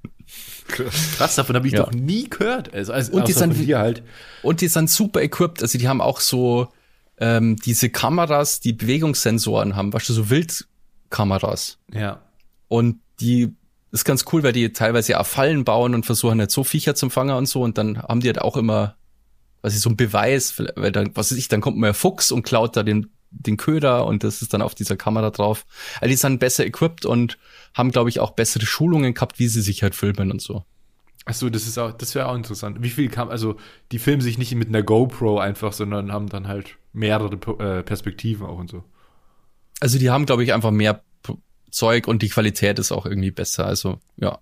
Krass, davon habe ich ja. doch nie gehört. Also, also und die sind halt. Und die sind super equipped. Also die haben auch so ähm, diese Kameras, die Bewegungssensoren haben, weißt du, so Wildkameras. Ja. Und die ist ganz cool, weil die teilweise auch Fallen bauen und versuchen nicht so Viecher zum Fangen und so. Und dann haben die halt auch immer, was ist so ein Beweis, weil dann, was weiß ich, dann kommt mal ein Fuchs und klaut da den, den Köder und das ist dann auf dieser Kamera drauf. Also die sind besser equipped und haben, glaube ich, auch bessere Schulungen gehabt, wie sie sich halt filmen und so. Ach so, das ist auch, das wäre auch interessant. Wie viel kam, also die filmen sich nicht mit einer GoPro einfach, sondern haben dann halt mehrere äh, Perspektiven auch und so. Also die haben, glaube ich, einfach mehr Zeug und die Qualität ist auch irgendwie besser. Also, ja.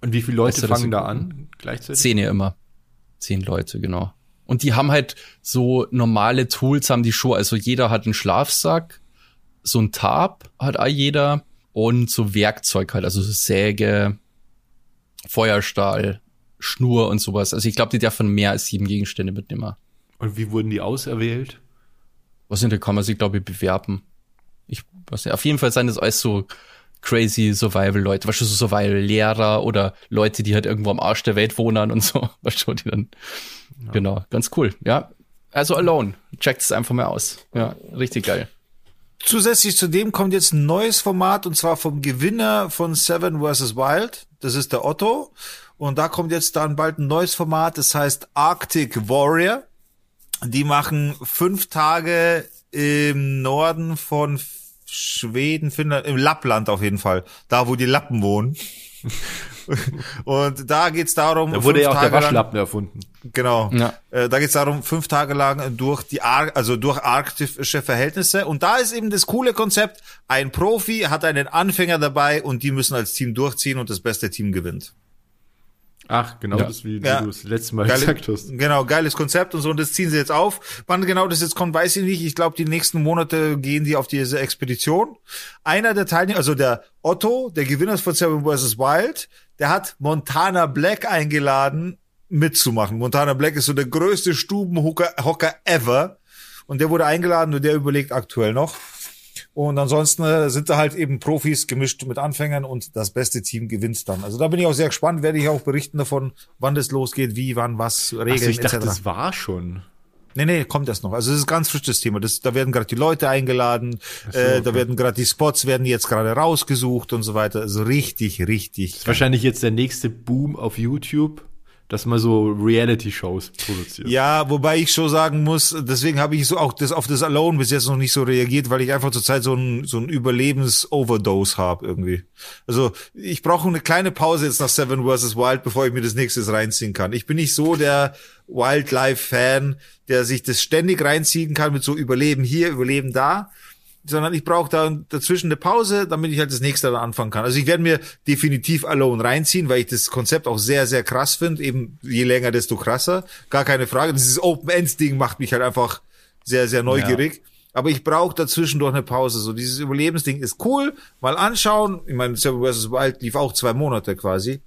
Und wie viele Leute fangen da an gleichzeitig? Zehn ja immer. Zehn Leute, genau. Und die haben halt so normale Tools, haben die schon. Also jeder hat einen Schlafsack, so ein Tab hat auch jeder und so Werkzeug halt, also so Säge, Feuerstahl, Schnur und sowas. Also ich glaube, die dürfen mehr als sieben Gegenstände mitnehmen. Und wie wurden die auserwählt? Was sind, da kann man sich, glaube ich, bewerben ich weiß nicht, auf jeden Fall sind das alles so crazy Survival-Leute, weißt du, so Survival-Lehrer oder Leute, die halt irgendwo am Arsch der Welt wohnen und so, weißt du, die dann, ja. genau, ganz cool, ja. Also Alone, checkt es einfach mal aus, ja, richtig geil. Zusätzlich zu dem kommt jetzt ein neues Format und zwar vom Gewinner von Seven vs. Wild. Das ist der Otto. Und da kommt jetzt dann bald ein neues Format, das heißt Arctic Warrior. Die machen fünf Tage im Norden von Schweden, Finnland, im Lappland auf jeden Fall. Da, wo die Lappen wohnen. und da geht's darum. Da wurde ja auch Tage der Waschlappen lang, erfunden. Genau. Ja. Äh, da geht's darum, fünf Tage lang durch die Ar also durch arktische Verhältnisse. Und da ist eben das coole Konzept: Ein Profi hat einen Anfänger dabei und die müssen als Team durchziehen und das beste Team gewinnt. Ach, genau, ja. das wie ja. du das letzte Mal Geile, gesagt hast. Genau, geiles Konzept und so, und das ziehen sie jetzt auf. Wann genau das jetzt kommt, weiß ich nicht. Ich glaube, die nächsten Monate gehen die auf diese Expedition. Einer der Teilnehmer, also der Otto, der Gewinner von Seven vs. Wild, der hat Montana Black eingeladen, mitzumachen. Montana Black ist so der größte Stubenhocker ever. Und der wurde eingeladen und der überlegt aktuell noch. Und ansonsten äh, sind da halt eben Profis gemischt mit Anfängern und das beste Team gewinnt dann. Also da bin ich auch sehr gespannt, werde ich auch berichten davon, wann das losgeht, wie, wann, was, Regeln so, ich dachte, etc. das war schon. Nee, nee, kommt erst noch. Also es ist ganz frisches Thema. Das, da werden gerade die Leute eingeladen, so, äh, da werden gerade die Spots werden jetzt gerade rausgesucht und so weiter. Also richtig, richtig. Das ist wahrscheinlich jetzt der nächste Boom auf YouTube dass man so Reality-Shows produziert. Ja, wobei ich schon sagen muss, deswegen habe ich so auch das auf das Alone bis jetzt noch nicht so reagiert, weil ich einfach zurzeit so ein so ein Überlebens-Overdose habe irgendwie. Also ich brauche eine kleine Pause jetzt nach Seven vs. Wild, bevor ich mir das nächste reinziehen kann. Ich bin nicht so der Wildlife-Fan, der sich das ständig reinziehen kann mit so Überleben hier, Überleben da sondern ich brauche da dazwischen eine Pause, damit ich halt das nächste dann anfangen kann. Also ich werde mir definitiv Alone reinziehen, weil ich das Konzept auch sehr, sehr krass finde. Eben je länger, desto krasser. Gar keine Frage. Dieses Open-End-Ding macht mich halt einfach sehr, sehr neugierig. Ja. Aber ich brauche dazwischen doch eine Pause. So dieses Überlebensding ist cool, mal anschauen. Ich meine, Seven vs. Wild lief auch zwei Monate quasi.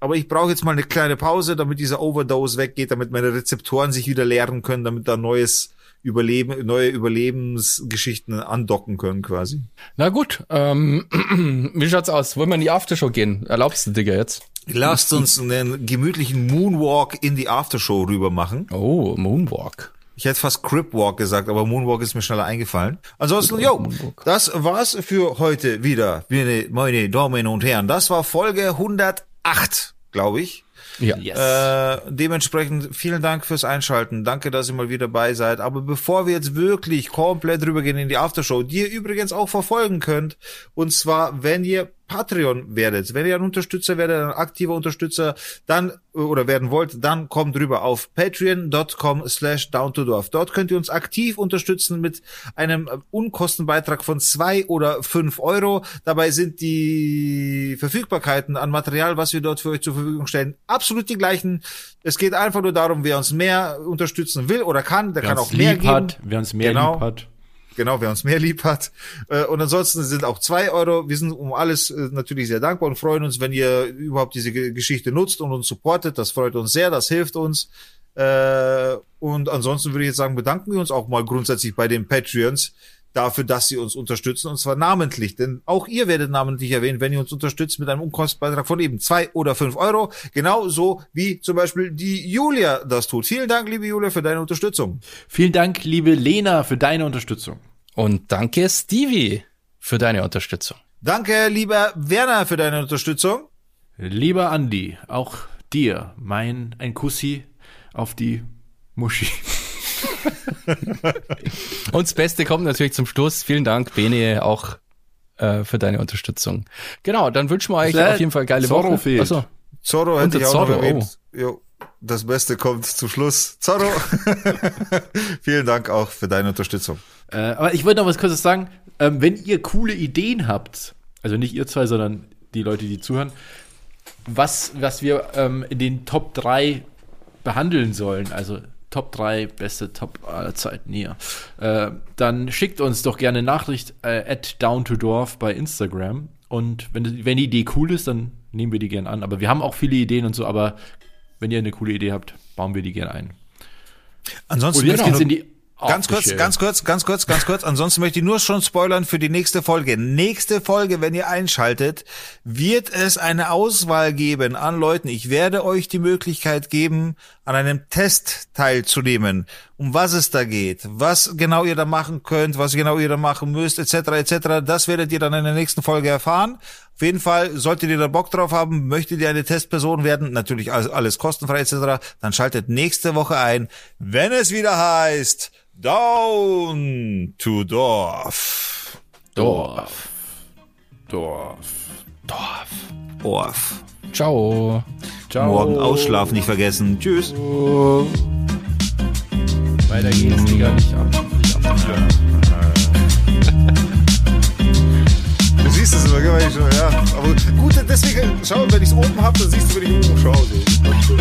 Aber ich brauche jetzt mal eine kleine Pause, damit dieser Overdose weggeht, damit meine Rezeptoren sich wieder leeren können, damit da neues Überleben, neue Überlebensgeschichten andocken können quasi. Na gut, ähm, wie schaut's aus? Wollen wir in die Aftershow gehen? Erlaubst du, Digga, jetzt? Lasst uns einen gemütlichen Moonwalk in die Aftershow rüber machen. Oh, Moonwalk. Ich hätte fast Cripwalk gesagt, aber Moonwalk ist mir schneller eingefallen. Ansonsten, yo, das war's für heute wieder, meine, meine Damen und Herren. Das war Folge 108, glaube ich. Ja. Yes. Äh, dementsprechend vielen Dank fürs Einschalten. Danke, dass ihr mal wieder dabei seid. Aber bevor wir jetzt wirklich komplett rübergehen in die Aftershow, die ihr übrigens auch verfolgen könnt, und zwar, wenn ihr Patreon werdet, wenn ihr ein Unterstützer werdet, ein aktiver Unterstützer, dann oder werden wollt, dann kommt rüber auf patreon.com slash down to dorf. Dort könnt ihr uns aktiv unterstützen mit einem Unkostenbeitrag von zwei oder fünf Euro. Dabei sind die Verfügbarkeiten an Material, was wir dort für euch zur Verfügung stellen, absolut die gleichen. Es geht einfach nur darum, wer uns mehr unterstützen will oder kann, der wer kann auch mehr geben. Hat, wer uns mehr genau. lieb hat Genau, wer uns mehr lieb hat. Äh, und ansonsten sind auch zwei Euro. Wir sind um alles äh, natürlich sehr dankbar und freuen uns, wenn ihr überhaupt diese Geschichte nutzt und uns supportet. Das freut uns sehr, das hilft uns. Äh, und ansonsten würde ich jetzt sagen, bedanken wir uns auch mal grundsätzlich bei den Patreons dafür, dass sie uns unterstützen und zwar namentlich, denn auch ihr werdet namentlich erwähnt, wenn ihr uns unterstützt mit einem Unkostenbeitrag von eben zwei oder fünf Euro, genauso wie zum Beispiel die Julia das tut. Vielen Dank, liebe Julia, für deine Unterstützung. Vielen Dank, liebe Lena, für deine Unterstützung. Und danke, Stevie, für deine Unterstützung. Danke, lieber Werner, für deine Unterstützung. Lieber Andi, auch dir mein ein Kussi auf die Muschi. Und das Beste kommt natürlich zum Schluss. Vielen Dank, Bene, auch äh, für deine Unterstützung. Genau, dann wünschen wir euch äh, auf jeden Fall geile Zorro Woche. Fehlt. Achso. Zorro hätte ich auch Zorro, noch erwähnt. Oh. Jo, das Beste kommt zum Schluss. Zorro, vielen Dank auch für deine Unterstützung. Äh, aber ich wollte noch was kurzes sagen. Ähm, wenn ihr coole Ideen habt, also nicht ihr zwei, sondern die Leute, die zuhören, was, was wir ähm, in den Top 3 behandeln sollen, also Top 3 beste Top aller Zeiten hier, äh, dann schickt uns doch gerne Nachricht äh, at down to Dorf bei Instagram. Und wenn, wenn die Idee cool ist, dann nehmen wir die gerne an. Aber wir haben auch viele Ideen und so, aber wenn ihr eine coole Idee habt, bauen wir die gerne ein. Ansonsten und jetzt geht's in die Ganz kurz, ganz kurz, ganz kurz, ganz kurz. Ansonsten möchte ich nur schon spoilern für die nächste Folge. Nächste Folge, wenn ihr einschaltet, wird es eine Auswahl geben an Leuten. Ich werde euch die Möglichkeit geben, an einem Test teilzunehmen, um was es da geht, was genau ihr da machen könnt, was genau ihr da machen müsst, etc., etc. Das werdet ihr dann in der nächsten Folge erfahren. Auf jeden Fall, solltet ihr da Bock drauf haben, möchtet ihr eine Testperson werden, natürlich alles, alles kostenfrei etc., dann schaltet nächste Woche ein, wenn es wieder heißt Down to Dorf. Dorf. Dorf. Dorf. Dorf. Ciao. Ciao. Morgen ausschlafen nicht vergessen. Tschüss. Weiter geht's, Digga. Nicht ab. Nicht ab. Du siehst es immer, wenn ich schon, ja. Aber gut, deswegen, schau, wenn ich es oben habe, dann siehst du, wenn ich oben schaue. So.